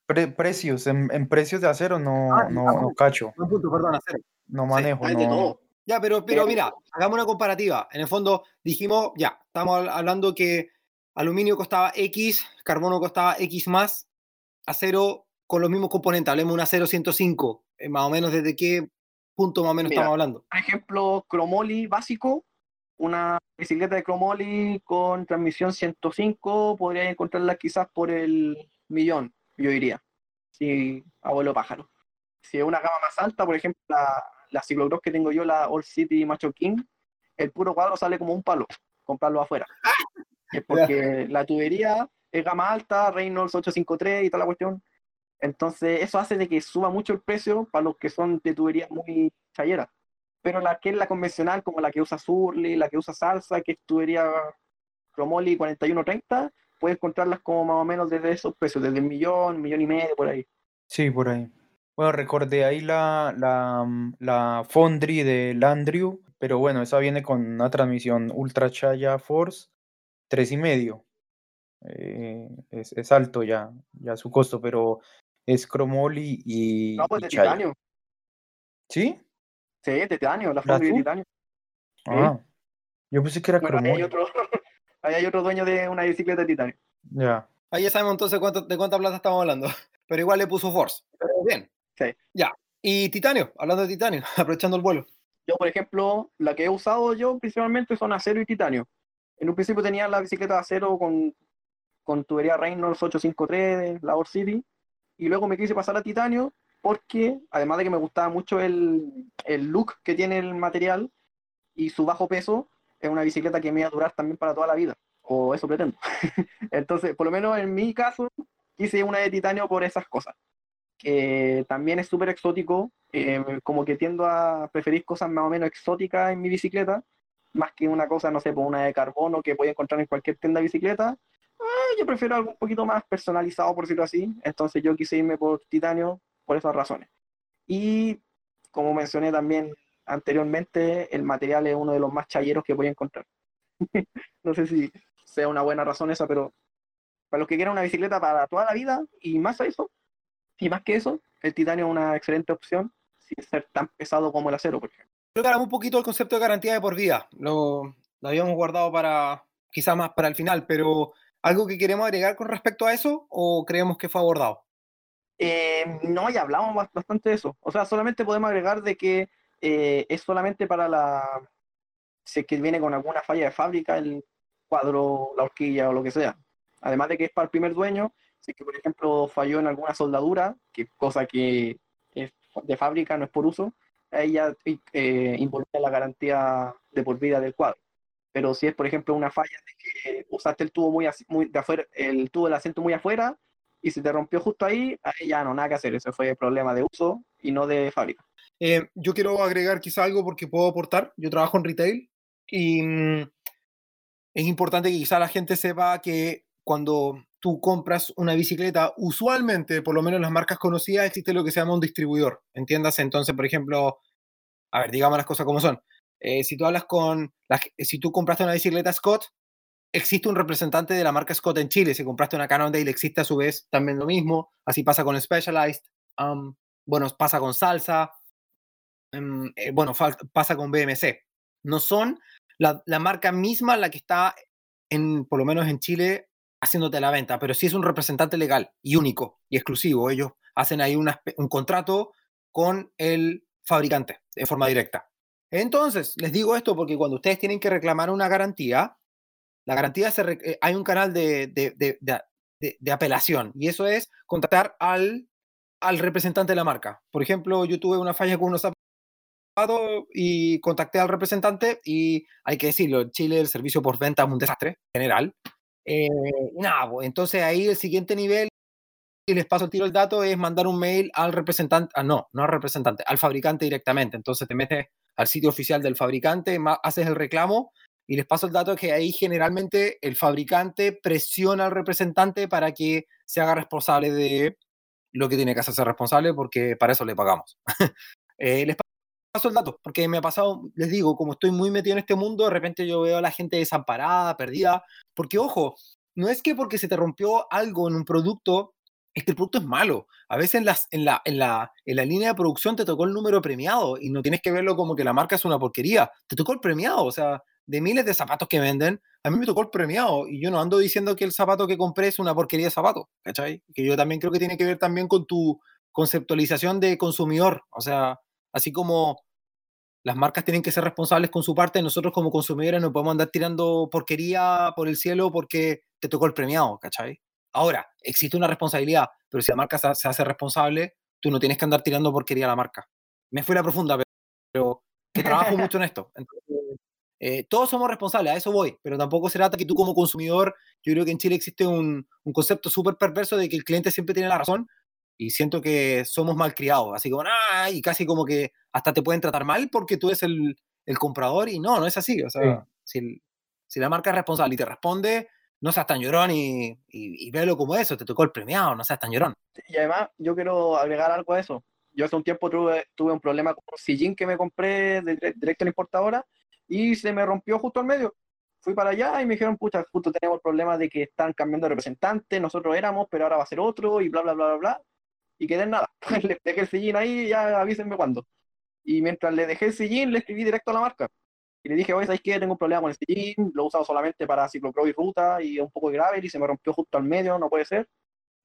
Pre- precios, en, en precios de acero no, Ah, no, no cacho, Buen punto, perdón, acero. no manejo, no. todo. Ya, pero, pero mira, hagamos una comparativa. En el fondo dijimos, ya, estamos hab- hablando que aluminio costaba X, carbono costaba X más, acero con los mismos componentes, hablemos de un acero 105, eh, más o menos desde qué punto más o menos Mira. estamos hablando. Por ejemplo, Cromoli básico, una bicicleta de Cromoli con transmisión 105, podría encontrarla quizás por el millón, yo diría, si abuelo pájaro. Si es una gama más alta, por ejemplo, la, la ciclocross que tengo yo, la All City Macho King, el puro cuadro sale como un palo, comprarlo afuera. [LAUGHS] Es porque la tubería es gama alta, Reynolds 853 y toda la cuestión. Entonces, eso hace de que suba mucho el precio para los que son de tubería muy chayeras. Pero la que es la convencional, como la que usa Surly, la que usa Salsa, que es tubería Cromoli 4130, puedes encontrarlas como más o menos desde esos precios, desde un millón, millón y medio, por ahí. Sí, por ahí. Bueno, recordé ahí la, la, la Foundry de Landrew, pero bueno, esa viene con una transmisión Ultra Chaya Force tres y medio. Eh, es, es alto ya, ya su costo, pero es Chromoly y, No, pues y de Chaya. titanio. ¿Sí? Sí, de titanio, la ¿La Foundry de titanio. Ah, yo pensé que era Bueno, ahí hay otro, [LAUGHS] ahí hay otro dueño de una bicicleta de titanio. Ya. Ahí ya sabemos entonces cuánto, de cuánta plata estamos hablando, [LAUGHS] pero igual le puso Force. Pero bien. Sí. Ya. Y titanio, hablando de titanio, [LAUGHS] aprovechando el vuelo. Yo, por ejemplo, la que he usado yo principalmente son acero y titanio. En un principio tenía la bicicleta de acero con, con tubería Reynolds 853, la Or City, y luego me quise pasar a titanio porque, además de que me gustaba mucho el, el look que tiene el material y su bajo peso, es una bicicleta que me iba a durar también para toda la vida, o eso pretendo. [LAUGHS] Entonces, por lo menos en mi caso, quise una de titanio por esas cosas que también es súper exótico, eh, como que tiendo a preferir cosas más o menos exóticas en mi bicicleta, más que una cosa, no sé, por una de carbono que voy a encontrar en cualquier tienda de bicicleta. Ah, yo prefiero algo un poquito más personalizado, por decirlo así. Entonces yo quise irme por titanio por esas razones. Y como mencioné también anteriormente, el material es uno de los más chayeros que voy a encontrar. [LAUGHS] no sé si sea una buena razón esa, pero para los que quieran una bicicleta para toda la vida y más a eso, y más que eso, el titanio es una excelente opción sin ser tan pesado como el acero, por ejemplo. Hablamos un poquito del concepto de garantía de por vida. Lo, lo habíamos guardado para quizá más para el final, pero ¿algo que queremos agregar con respecto a eso o creemos que fue abordado? Eh, no, ya hablamos bas- bastante de eso. O sea, solamente podemos agregar de que eh, es solamente para la... Si es que viene con alguna falla de fábrica, el cuadro, la horquilla o lo que sea. Además de que es para el primer dueño, si es que, por ejemplo, falló en alguna soldadura, que cosa que es de fábrica, no es por uso, ya eh, involucra la garantía de por vida del cuadro. Pero si es, por ejemplo, una falla de que usaste el tubo muy, muy de afuera, el tubo del asiento muy afuera, y se te rompió justo ahí, ahí ya no, nada que hacer. Ese fue problema de uso y no de fábrica. Eh, yo quiero agregar quizá algo porque puedo aportar. Yo trabajo en retail y mm, es importante que quizá la gente sepa que cuando tú compras una bicicleta, usualmente, por lo menos en las marcas conocidas, existe lo que se llama un distribuidor. Entiéndase, entonces, por ejemplo, a ver, digamos las cosas como son. Eh, si tú hablas con, la si tú compraste una bicicleta Scott, existe un representante de la marca Scott en Chile. Si compraste una Cannondale, existe a su vez también lo mismo. Así pasa con Specialized. bueno, pasa con Salsa. em, eh, bueno, pasa con BMC. No son la, la marca misma la que está, en, por lo menos en Chile, haciéndote la venta, pero sí es un representante legal y único y exclusivo. Ellos hacen ahí una un contrato con el fabricante de forma directa. Entonces, les digo esto porque cuando ustedes tienen que reclamar una garantía, la garantía se eh, hay un canal de, de- de- de- apelación y eso es contactar al, al representante de la marca. Por ejemplo, yo tuve una falla con unos zapatos y contacté al representante y hay que decirlo, en Chile el servicio por venta es un desastre en general. Eh, nada, pues, entonces ahí el siguiente nivel, y les paso el tiro el dato, es mandar un mail al representante, ah, no, no al representante, al fabricante directamente. Entonces te metes al sitio oficial del fabricante, haces el reclamo y les paso el dato que ahí generalmente el fabricante presiona al representante para que se haga responsable de lo que tiene que hacerse responsable porque para eso le pagamos. [LAUGHS] Eh, les paso el dato porque me ha pasado, les digo, como estoy muy metido en este mundo, de repente yo veo a la gente desamparada, perdida, porque ojo, no es que porque se te rompió algo en un producto, es que el producto es malo. A veces en, las, en, la, en, la, en la línea de producción te tocó el número premiado y no tienes que verlo como que la marca es una porquería. Te tocó el premiado, o sea, de miles de zapatos que venden, a mí me tocó el premiado y yo no ando diciendo que el zapato que compré es una porquería de zapato, ¿cachai? Que yo también creo que tiene que ver también con tu conceptualización de consumidor, o sea, así como las marcas tienen que ser responsables con su parte, nosotros como consumidores no podemos andar tirando porquería por el cielo porque te tocó el premiado, ¿cachai? Ahora, existe una responsabilidad, pero si la marca se, hace responsable, tú no tienes que andar tirando porquería a la marca. Me fui a la profunda, pero, que [LAUGHS] trabajo mucho en esto. Eh, todos somos responsables, a eso voy, pero tampoco se trata que tú como consumidor, yo creo que en Chile existe un, un concepto súper perverso de que el cliente siempre tiene la razón y siento que somos mal criados, así como, ah, y casi como que hasta te pueden tratar mal porque tú eres el, el comprador y no, no es así, o sea, si, si, la marca es responsable y te responde, no seas tan llorón y, y, y velo como eso, te tocó el premiado, no seas tan llorón. Y además, yo quiero agregar algo a eso. Yo hace un tiempo tuve, tuve un problema con un sillín que me compré de, directo en la importadora y se me rompió justo al medio. Fui para allá y me dijeron, pucha, justo tenemos el problema de que están cambiando de representante, nosotros éramos, pero ahora va a ser otro y bla, bla, bla, bla, bla y quedé en nada. [LAUGHS] le dejé el sillín ahí y ya avísenme cuándo. Y mientras le dejé el sillín, le escribí directo a la marca. Y le dije, oye, ¿sabes qué? Tengo un problema con el sillín, lo he usado solamente para ciclocross y ruta y un poco de gravel y se me rompió justo al medio, no puede ser.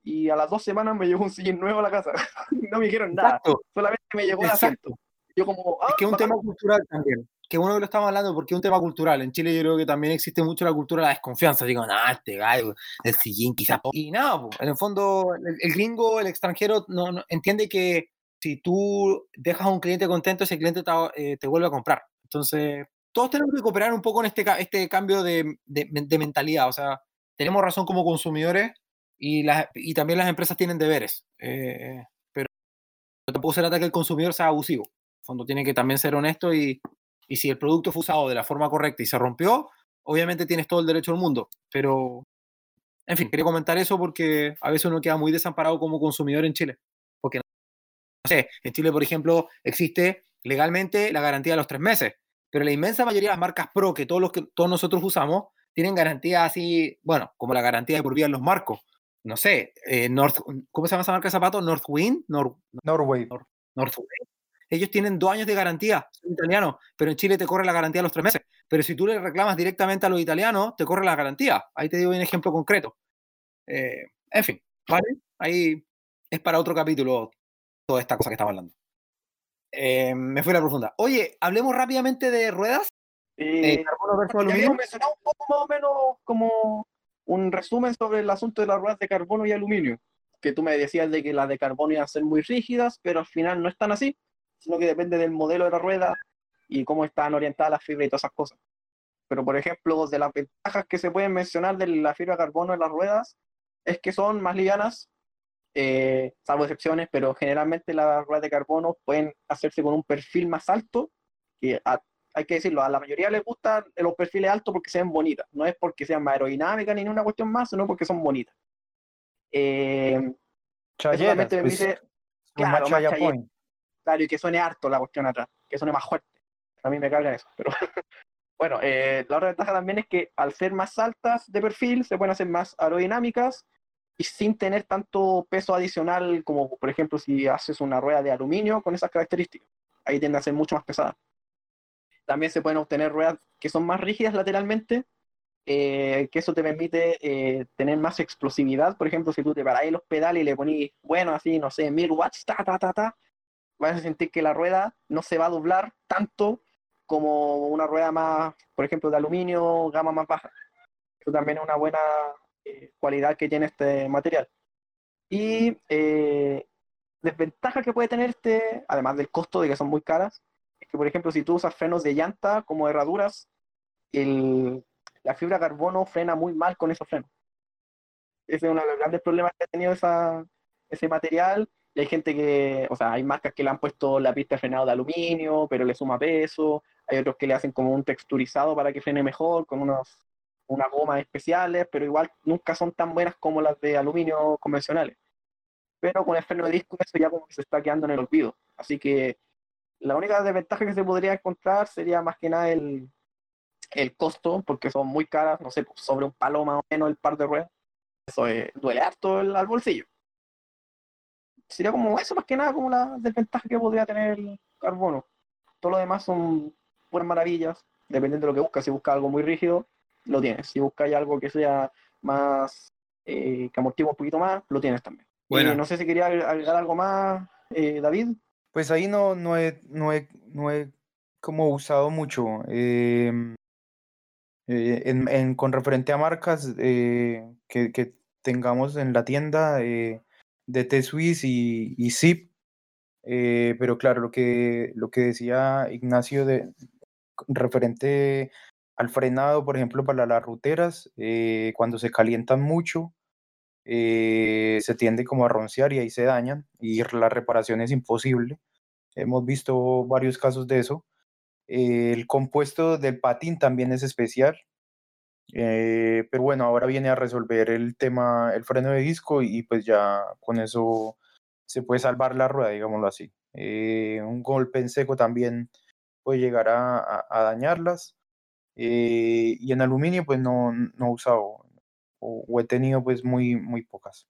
Y a las dos semanas me llegó un sillín nuevo a la casa. [LAUGHS] no me dijeron nada, solamente me llegó el asiento. Yo como, es que es un ah, tema cultural también que bueno que lo estamos hablando porque es un tema cultural. En Chile yo creo que también existe mucho la cultura de la desconfianza. Digo, no, este gallo, el sillín quizás. Y nada, en el fondo, el, gringo, el extranjero, no, entiende que si tú dejas a un cliente contento, ese cliente te, eh, vuelve a comprar. Entonces, todos tenemos que cooperar un poco en este, este cambio de, de, mentalidad. O sea, tenemos razón como consumidores y, las, y también las empresas tienen deberes. Eh, pero tampoco se trata que el consumidor sea abusivo. En el fondo, tiene que también ser honesto y, y si el producto fue usado de la forma correcta y se rompió, obviamente tienes todo el derecho del mundo. Pero, en fin, quería comentar eso porque a veces uno queda muy desamparado como consumidor en Chile. Porque, no sé, en Chile, por ejemplo, existe legalmente la garantía de los tres meses, pero la inmensa mayoría de las marcas pro que todos, los que todos nosotros usamos tienen garantía así, bueno, como la garantía de por vida en los marcos. No sé, eh, North, ¿cómo se llama esa marca de zapatos? Northwind, Nor, Norway. Northway ellos tienen dos años de garantía, son italianos, pero en Chile te corre la garantía a los tres meses. Pero si tú le reclamas directamente a los italianos, te corre la garantía. Ahí te digo un ejemplo concreto. Eh, en fin, ¿vale? Ahí es para otro capítulo toda esta cosa que estamos hablando. Eh, me fui a la profunda. Oye, hablemos rápidamente de ruedas. Eh, carbono versus aluminio. mencionado un poco más o menos como un resumen sobre el asunto de las ruedas de carbono y aluminio. Que tú me decías de que las de carbono iban a ser muy rígidas, pero al final no están así sino que depende del modelo de la rueda y cómo están orientadas las fibras y todas esas cosas. Pero, por ejemplo, de las ventajas que se pueden mencionar de la fibra de carbono en las ruedas es que son más livianas, eh, salvo excepciones, pero generalmente las ruedas de carbono pueden hacerse con un perfil más alto, que hay que decirlo, a la mayoría les gustan los perfiles altos porque sean bonitas, no es porque sean más aerodinámicas ni una cuestión más, sino porque son bonitas. Eh, pues, claro, más Claro, y que suene harto la cuestión atrás, que suene más fuerte. A mí me carga eso, pero [LAUGHS] bueno, eh, la otra ventaja también es que al ser más altas de perfil, se pueden hacer más aerodinámicas y sin tener tanto peso adicional como, por ejemplo, si haces una rueda de aluminio con esas características. Ahí tiende a ser mucho más pesada. También se pueden obtener ruedas que son más rígidas lateralmente, eh, que eso te permite eh, tener más explosividad. Por ejemplo, si tú te paráis los pedales y le ponís, bueno, así, no sé, mil watts, ta, ta, ta, ta, vas a sentir que la rueda no se va a doblar tanto como una rueda más, por ejemplo, de aluminio, gama más baja. Eso también es una buena eh, cualidad que tiene este material. Y eh, desventaja que puede tener este, además del costo de que son muy caras, es que, por ejemplo, si tú usas frenos de llanta como herraduras, el, la fibra carbono frena muy mal con esos frenos. Ese es uno de los grandes problemas que ha tenido esa, ese material hay gente que, o sea, hay marcas que le han puesto la pista de frenado de aluminio, pero le suma peso. Hay otros que le hacen como un texturizado para que frene mejor, con unos, unas gomas especiales, pero igual nunca son tan buenas como las de aluminio convencionales. Pero con el freno de disco eso ya como se está quedando en el olvido. Así que la única desventaja que se podría encontrar sería más que nada el, el costo, porque son muy caras, no sé, pues, sobre un palo más o menos el par de ruedas. Eso eh, duele harto el, al bolsillo. Sería como eso más que nada como la desventaja que podría tener el carbono. Todo lo demás son buenas maravillas, dependiendo de lo que buscas. Si buscas algo muy rígido, lo tienes. Si buscas algo que sea más, eh, que amortigue un poquito más, lo tienes también. Bueno. No sé si quería agregar algo más, eh, David. Pues ahí no, no, he, no, he, no he como usado mucho. em, eh, en, en- con referente a marcas eh, que, que tengamos en la tienda, eh, DT Swiss y, y Zip. eh, pero claro, lo que, lo que decía Ignacio de referente al frenado, por ejemplo, para las ruteras, eh, cuando se calientan mucho, eh, se tiende como a roncear y ahí se dañan y la reparación es imposible. Hemos visto varios casos de eso. El compuesto del patín también es especial. Eh, pero bueno, ahora viene a resolver el tema, el freno de disco y, pues ya con eso se puede salvar la rueda, digámoslo así. Eh, un golpe en seco también puede llegar a, a- a dañarlas. eh, y en aluminio pues no, no he usado o, o he tenido pues muy, muy pocas.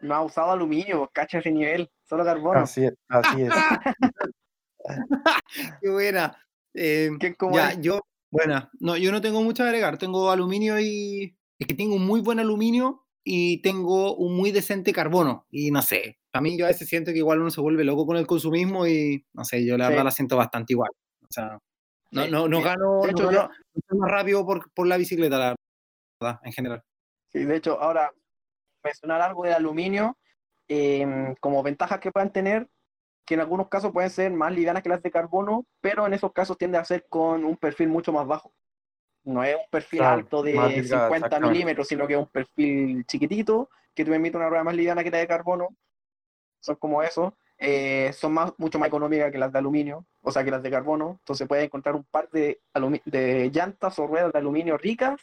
No ha usado aluminio, cacha ese nivel, solo carbono. Así es, así es. [LAUGHS] Qué buena. Eh, ¿Quién como ya, es? yo, buena. No, yo no tengo mucho que agregar. Tengo aluminio y. Es que tengo un muy buen aluminio y tengo un muy decente carbono. Y no sé. A mí yo a veces siento que igual uno se vuelve loco con el consumismo y no sé, yo la Sí. verdad la siento bastante igual. O sea, no, no, no gano, De no hecho, gano- yo- más rápido por, por la bicicleta, la verdad, en general. Sí, de hecho, ahora mencionar algo del aluminio, em, como ventajas que puedan tener, que en algunos casos pueden ser más livianas que las de carbono, pero en esos casos tiende a ser con un perfil mucho más bajo. No es un perfil Claro, alto de delgada, 50 exactamente. milímetros, sino que es un perfil chiquitito que te permite una rueda más liviana que la de carbono. Son como eso. Eh, son más, mucho más económicas que las de aluminio, o sea, que las de carbono. Entonces puedes encontrar un par de, de llantas o ruedas de aluminio ricas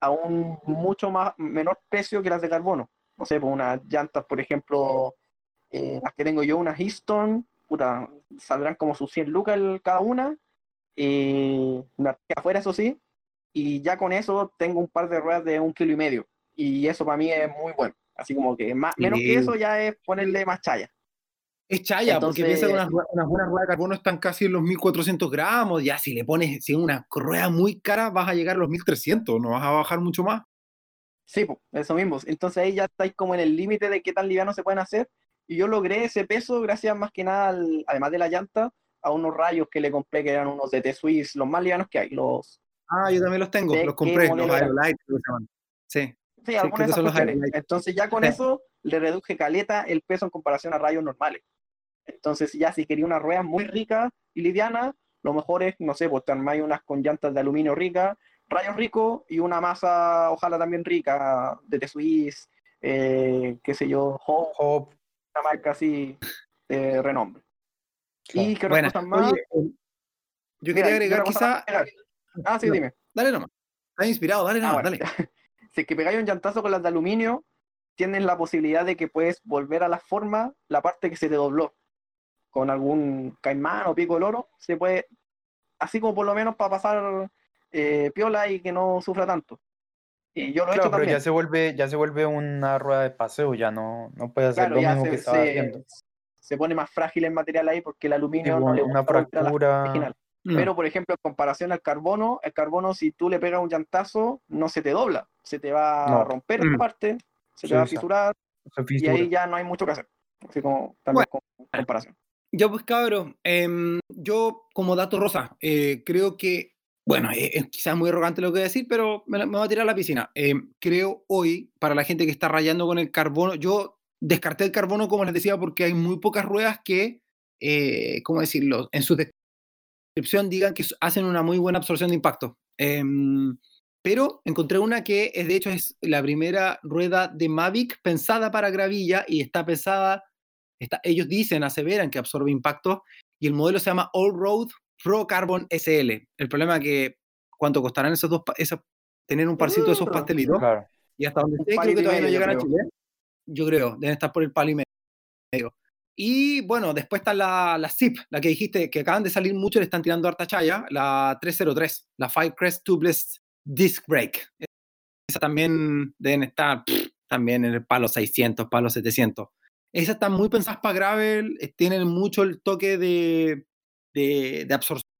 a un mucho más menor precio que las de carbono. No sé, pues unas llantas, por ejemplo, eh, las que tengo yo, unas Easton, puta, saldrán como sus 100 lucas cada una, eh, una afuera, eso sí, y ya con eso tengo un par de ruedas de un kilo y medio, y eso para mí es muy bueno. Así como que más, menos que eso ya es ponerle más chaya. Es chaya, porque Entonces- piensa que unas, buenas ruedas de carbono están casi en los 1400 gramos. Ya si le pones si una rueda muy cara, vas a llegar a los 1300, no vas a bajar mucho más. Sí, eso mismo. Entonces ahí ya estáis como en el límite de qué tan livianos se pueden hacer. Y yo logré ese peso gracias más que nada, al- además de la llanta, a unos rayos que le compré que eran unos de T-Swiss, los más livianos que hay. Los, Ah, yo también los tengo, ¿De los compré, los? Aerolite. Sí. sí, algunas creo de. Aerolite. Entonces ya con Sí. eso le reduje caleta el peso en comparación a rayos normales. Entonces ya si quería una rueda muy rica y liviana, lo mejor es, no sé, pues armáis unas con llantas de aluminio ricas, rayos ricos y una masa, ojalá también rica, de T-Swiss, eh, qué sé yo, Hope, Hop, una marca así de renombre. Y otras Buena. cosas más. Oye, eh, yo Mira, quería agregar más quizá. que. Ah, sí, No. dime. Dale nomás. Estás inspirado, dale Ah, nomás, bueno. dale. [LAUGHS] si es que pegáis un llantazo con las de aluminio, tienes la posibilidad de que puedes volver a la forma la parte que se te dobló. Con algún caimán o pico de oro, se puede, así como por lo menos para pasar eh, piola y que no sufra tanto. Y yo lo he claro, hecho pero también. ya se vuelve, ya se vuelve una rueda de paseo, ya no, no puede hacer Claro, lo mismo se, que estaba se- haciendo. se pone más frágil el material ahí porque el aluminio Tipo, no le una gusta volver a la fractura. original. Mm. Pero, por ejemplo, en comparación al carbono, el carbono, si tú le pegas un llantazo, no se te dobla, se te va a romper Mm. parte, se Sí, te va a fisurar, se y ahí ya no hay mucho que hacer. Así como también con comparación. Ya pues cabros, em, yo como dato rosa, eh, creo que, bueno, eh, es quizás muy arrogante lo que voy a decir, pero me, me voy a tirar a la piscina. Em, creo hoy, para la gente que está rayando con el carbono, yo descarté el carbono, como les decía, porque hay muy pocas ruedas que, eh, ¿cómo decirlo? En su descripción digan que hacen una muy buena absorción de impacto. Em, pero encontré una que de hecho es la primera rueda de Mavic pensada para gravilla y está pensada Está- ellos dicen, aseveran que absorbe impacto y el modelo se llama All Road Pro Carbon SL. El problema es que cuánto costarán esos dos, tener un parcito de esos pastelitos Claro. y hasta donde sé creo que todavía no medio, llegan a. Chile. Yo creo, deben estar por el palo y medio. Y bueno, después está la, la ZIP, la que dijiste que acaban de salir mucho, le están tirando harta chaya, la 303, la Firecrest Tubeless Disc Brake. Esa también deben estar también en el palo 600, palo 700. Esas están muy pensadas para gravel, eh, tienen mucho el toque de, de, de absorción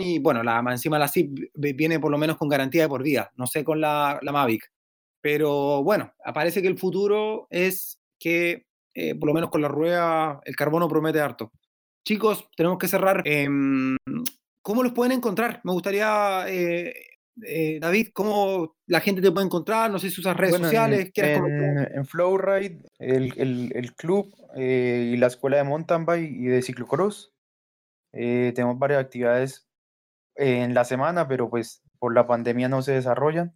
y bueno, la, encima la ZIP viene por lo menos con garantía de por vida, no sé con la, la Mavic. Pero bueno, aparece que el futuro es que eh, por lo menos con la rueda, el carbono promete harto. Chicos, tenemos que cerrar. Em, ¿Cómo los pueden encontrar? Me gustaría, eh, eh, David, ¿cómo la gente te puede encontrar? No sé si usas redes sociales. En, en, Flowride, el, el, el club y la escuela de mountain bike y de ciclocross. Tenemos varias actividades en la semana, pero pues por la pandemia no se desarrollan.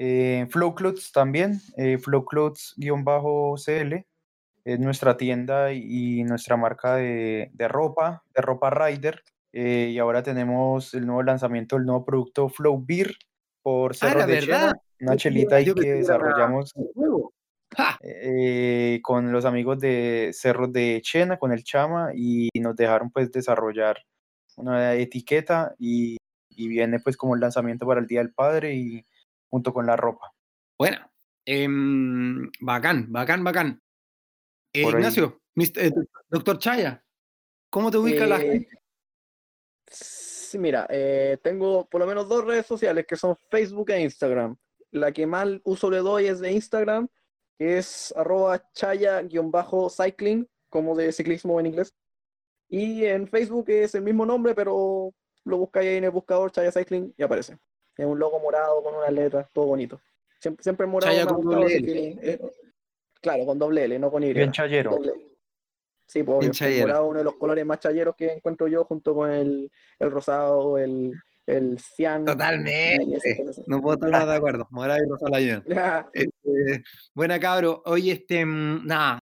Eh, también, eh, Flowclothes-CL es nuestra tienda y nuestra marca de, de ropa, de ropa Rider. Eh, y ahora tenemos el nuevo lanzamiento del nuevo producto Flow Beer por ah, Cerro de Chena, una chelita ahí que desarrollamos eh, con los amigos de Cerro de Chena, con el Chama, y nos dejaron pues desarrollar una etiqueta y, y viene pues como el lanzamiento para el Día del Padre y junto con la ropa. Bueno, eh, bacán, bacán, bacán. Eh, Ignacio, eh, doctor Chaya, ¿cómo te ubica la eh, gente? Sí, mira, tengo por lo menos dos redes sociales que son Facebook e Instagram. La que más uso le doy es de Instagram, que es arroba chaya-cycling, como de ciclismo en inglés. Y en Facebook es el mismo nombre, pero lo buscáis ahí en el buscador Chaya Cycling y aparece. Es un logo morado con unas letras, todo bonito. Siempre, siempre morado. Chaya con Claro, con doble L, no con Y. Bien chayero. Sí, pues morado uno de los colores más chayeros que encuentro yo junto con el, el rosado, el, el cian. Totalmente. No puedo estar más de acuerdo. Morado y rosado la [LAUGHS] este, buena cabro. Hoy, este, mm, nada,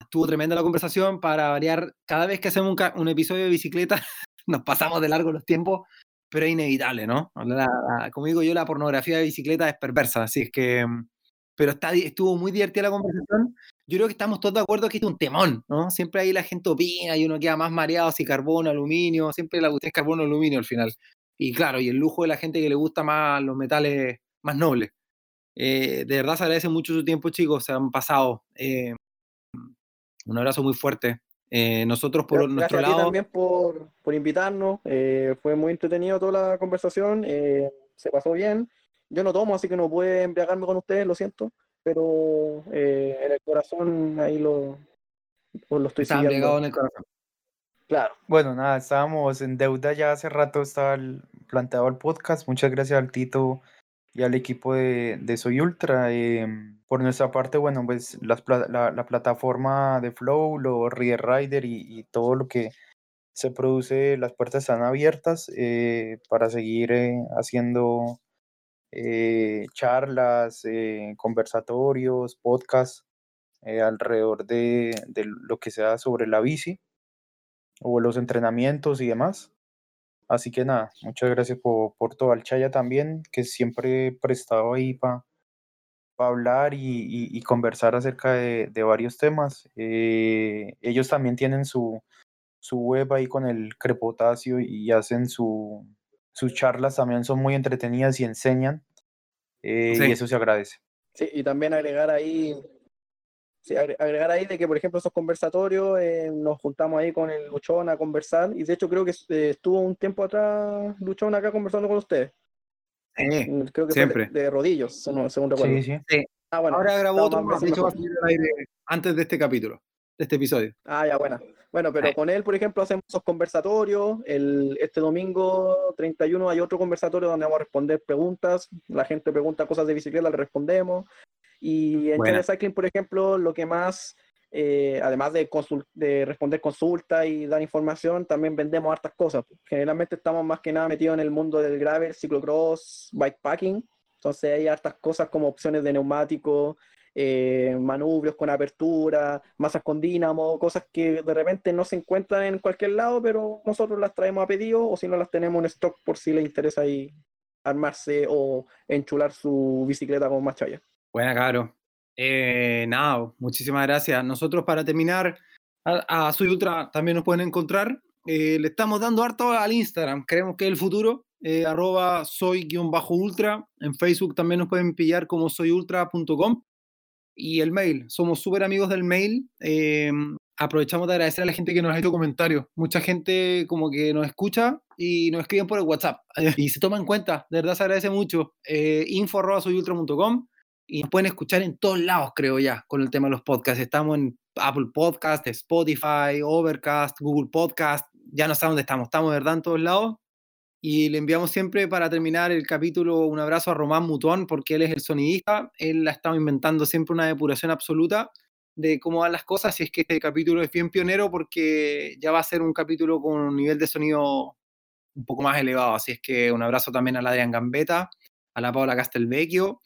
estuvo tremenda la conversación para variar. Cada vez que hacemos un, un episodio de bicicleta, [LAUGHS] nos pasamos de largo los tiempos, pero es inevitable, ¿no? como digo yo, la pornografía de bicicleta es perversa, así es que mm, pero está, estuvo muy divertida la conversación. Yo creo que estamos todos de acuerdo que es un temón, ¿no? Siempre ahí la gente opina y uno queda más mareado si carbono, aluminio, siempre la cuestión es carbono, aluminio al final. Y claro, y el lujo de la gente que le gusta más los metales más nobles. Eh, de verdad se agradece mucho su tiempo, chicos, se han pasado. Eh, un abrazo muy fuerte. Eh, nosotros por Gracias nuestro a ti lado... también por, por invitarnos, fue muy entretenido toda la conversación, se pasó bien yo no tomo, así que no puedo embriagarme con ustedes, lo siento, pero en el corazón ahí lo, lo estoy Está embriagado en el corazón. Claro. Bueno, nada, estábamos en deuda ya hace rato, estaba planteado el podcast. Muchas gracias al Tito y al equipo de, de Soy Ultra. Em, por nuestra parte, bueno, pues la, la, plataforma de Flow, los Reader Rider y, todo lo que se produce, las puertas están abiertas eh, para seguir eh, haciendo eh, charlas, conversatorios, podcasts alrededor de, de, lo que sea sobre la bici o los entrenamientos y demás. Así que nada, muchas gracias por, por todo. Al Chaya también, que siempre he prestado ahí para pa hablar y, y, y, conversar acerca de, de varios temas. ellos también tienen su, su web ahí con el crepotasio y hacen su, sus charlas también son muy entretenidas y enseñan, eh, sí. y eso se agradece. Sí, y también agregar ahí, sí, agregar ahí de que, por ejemplo, esos conversatorios, eh, nos juntamos ahí con el Luchón a conversar, y de hecho creo que eh, estuvo un tiempo atrás Luchón acá conversando con ustedes. Sí, mm, creo que siempre. De, de, rodillos, según recuerdo. Sí, sí. sí. Ah, bueno, Ahora grabó otro más, de hecho va a salir al aire antes de este capítulo, de este episodio. Ah, ya, bueno. Bueno, pero con él, por ejemplo, hacemos esos conversatorios. El, este domingo 31 hay otro conversatorio donde vamos a responder preguntas. La gente pregunta cosas de bicicleta, le respondemos. Y en Chile Cycling, por ejemplo, lo que más, eh, además de, de responder consultas y dar información, también vendemos hartas cosas. Generalmente estamos más que nada metidos en el mundo del gravel, ciclocross, bikepacking. Entonces hay hartas cosas como opciones de neumáticos, eh, manubrios con apertura, masas con dínamo, cosas que de repente no se encuentran en cualquier lado, pero nosotros las traemos a pedido o si no las tenemos en stock por si le interesa ahí armarse o enchular su bicicleta con más chaya. Buena, Caro. Eh, nada, muchísimas gracias. Nosotros para terminar, a, Soy Ultra también nos pueden encontrar. Eh, le estamos dando harto al Instagram, creemos que es el futuro. Eh, arroba soy-ultra. En Facebook también nos pueden pillar como soyultra.com. Y el mail, somos súper amigos del mail. Eh, aprovechamos de agradecer a la gente que nos ha hecho comentarios. Mucha gente como que nos escucha y nos escriben por el WhatsApp. [LAUGHS] Y se toma en cuenta, de verdad se agradece mucho. Eh, info arroba soyultra.com y nos pueden escuchar en todos lados, creo ya, con el tema de los podcasts. Estamos en Apple Podcast, Spotify, Overcast, Google Podcast, ya no sabemos dónde estamos, estamos verdad en todos lados. Y le enviamos siempre para terminar el capítulo un abrazo a Román Mutón, porque él es el sonidista. Él ha estado inventando siempre una depuración absoluta de cómo van las cosas. Y es que este capítulo es bien pionero porque ya va a ser un capítulo con un nivel de sonido un poco más elevado. Así es que un abrazo también a la Adrián Gambetta, a la Paula Castelvecchio.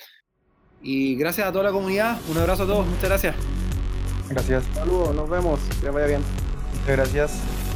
Y gracias a toda la comunidad. Un abrazo a todos. Muchas gracias. Gracias. Saludos, nos vemos. Que vaya bien. Muchas gracias.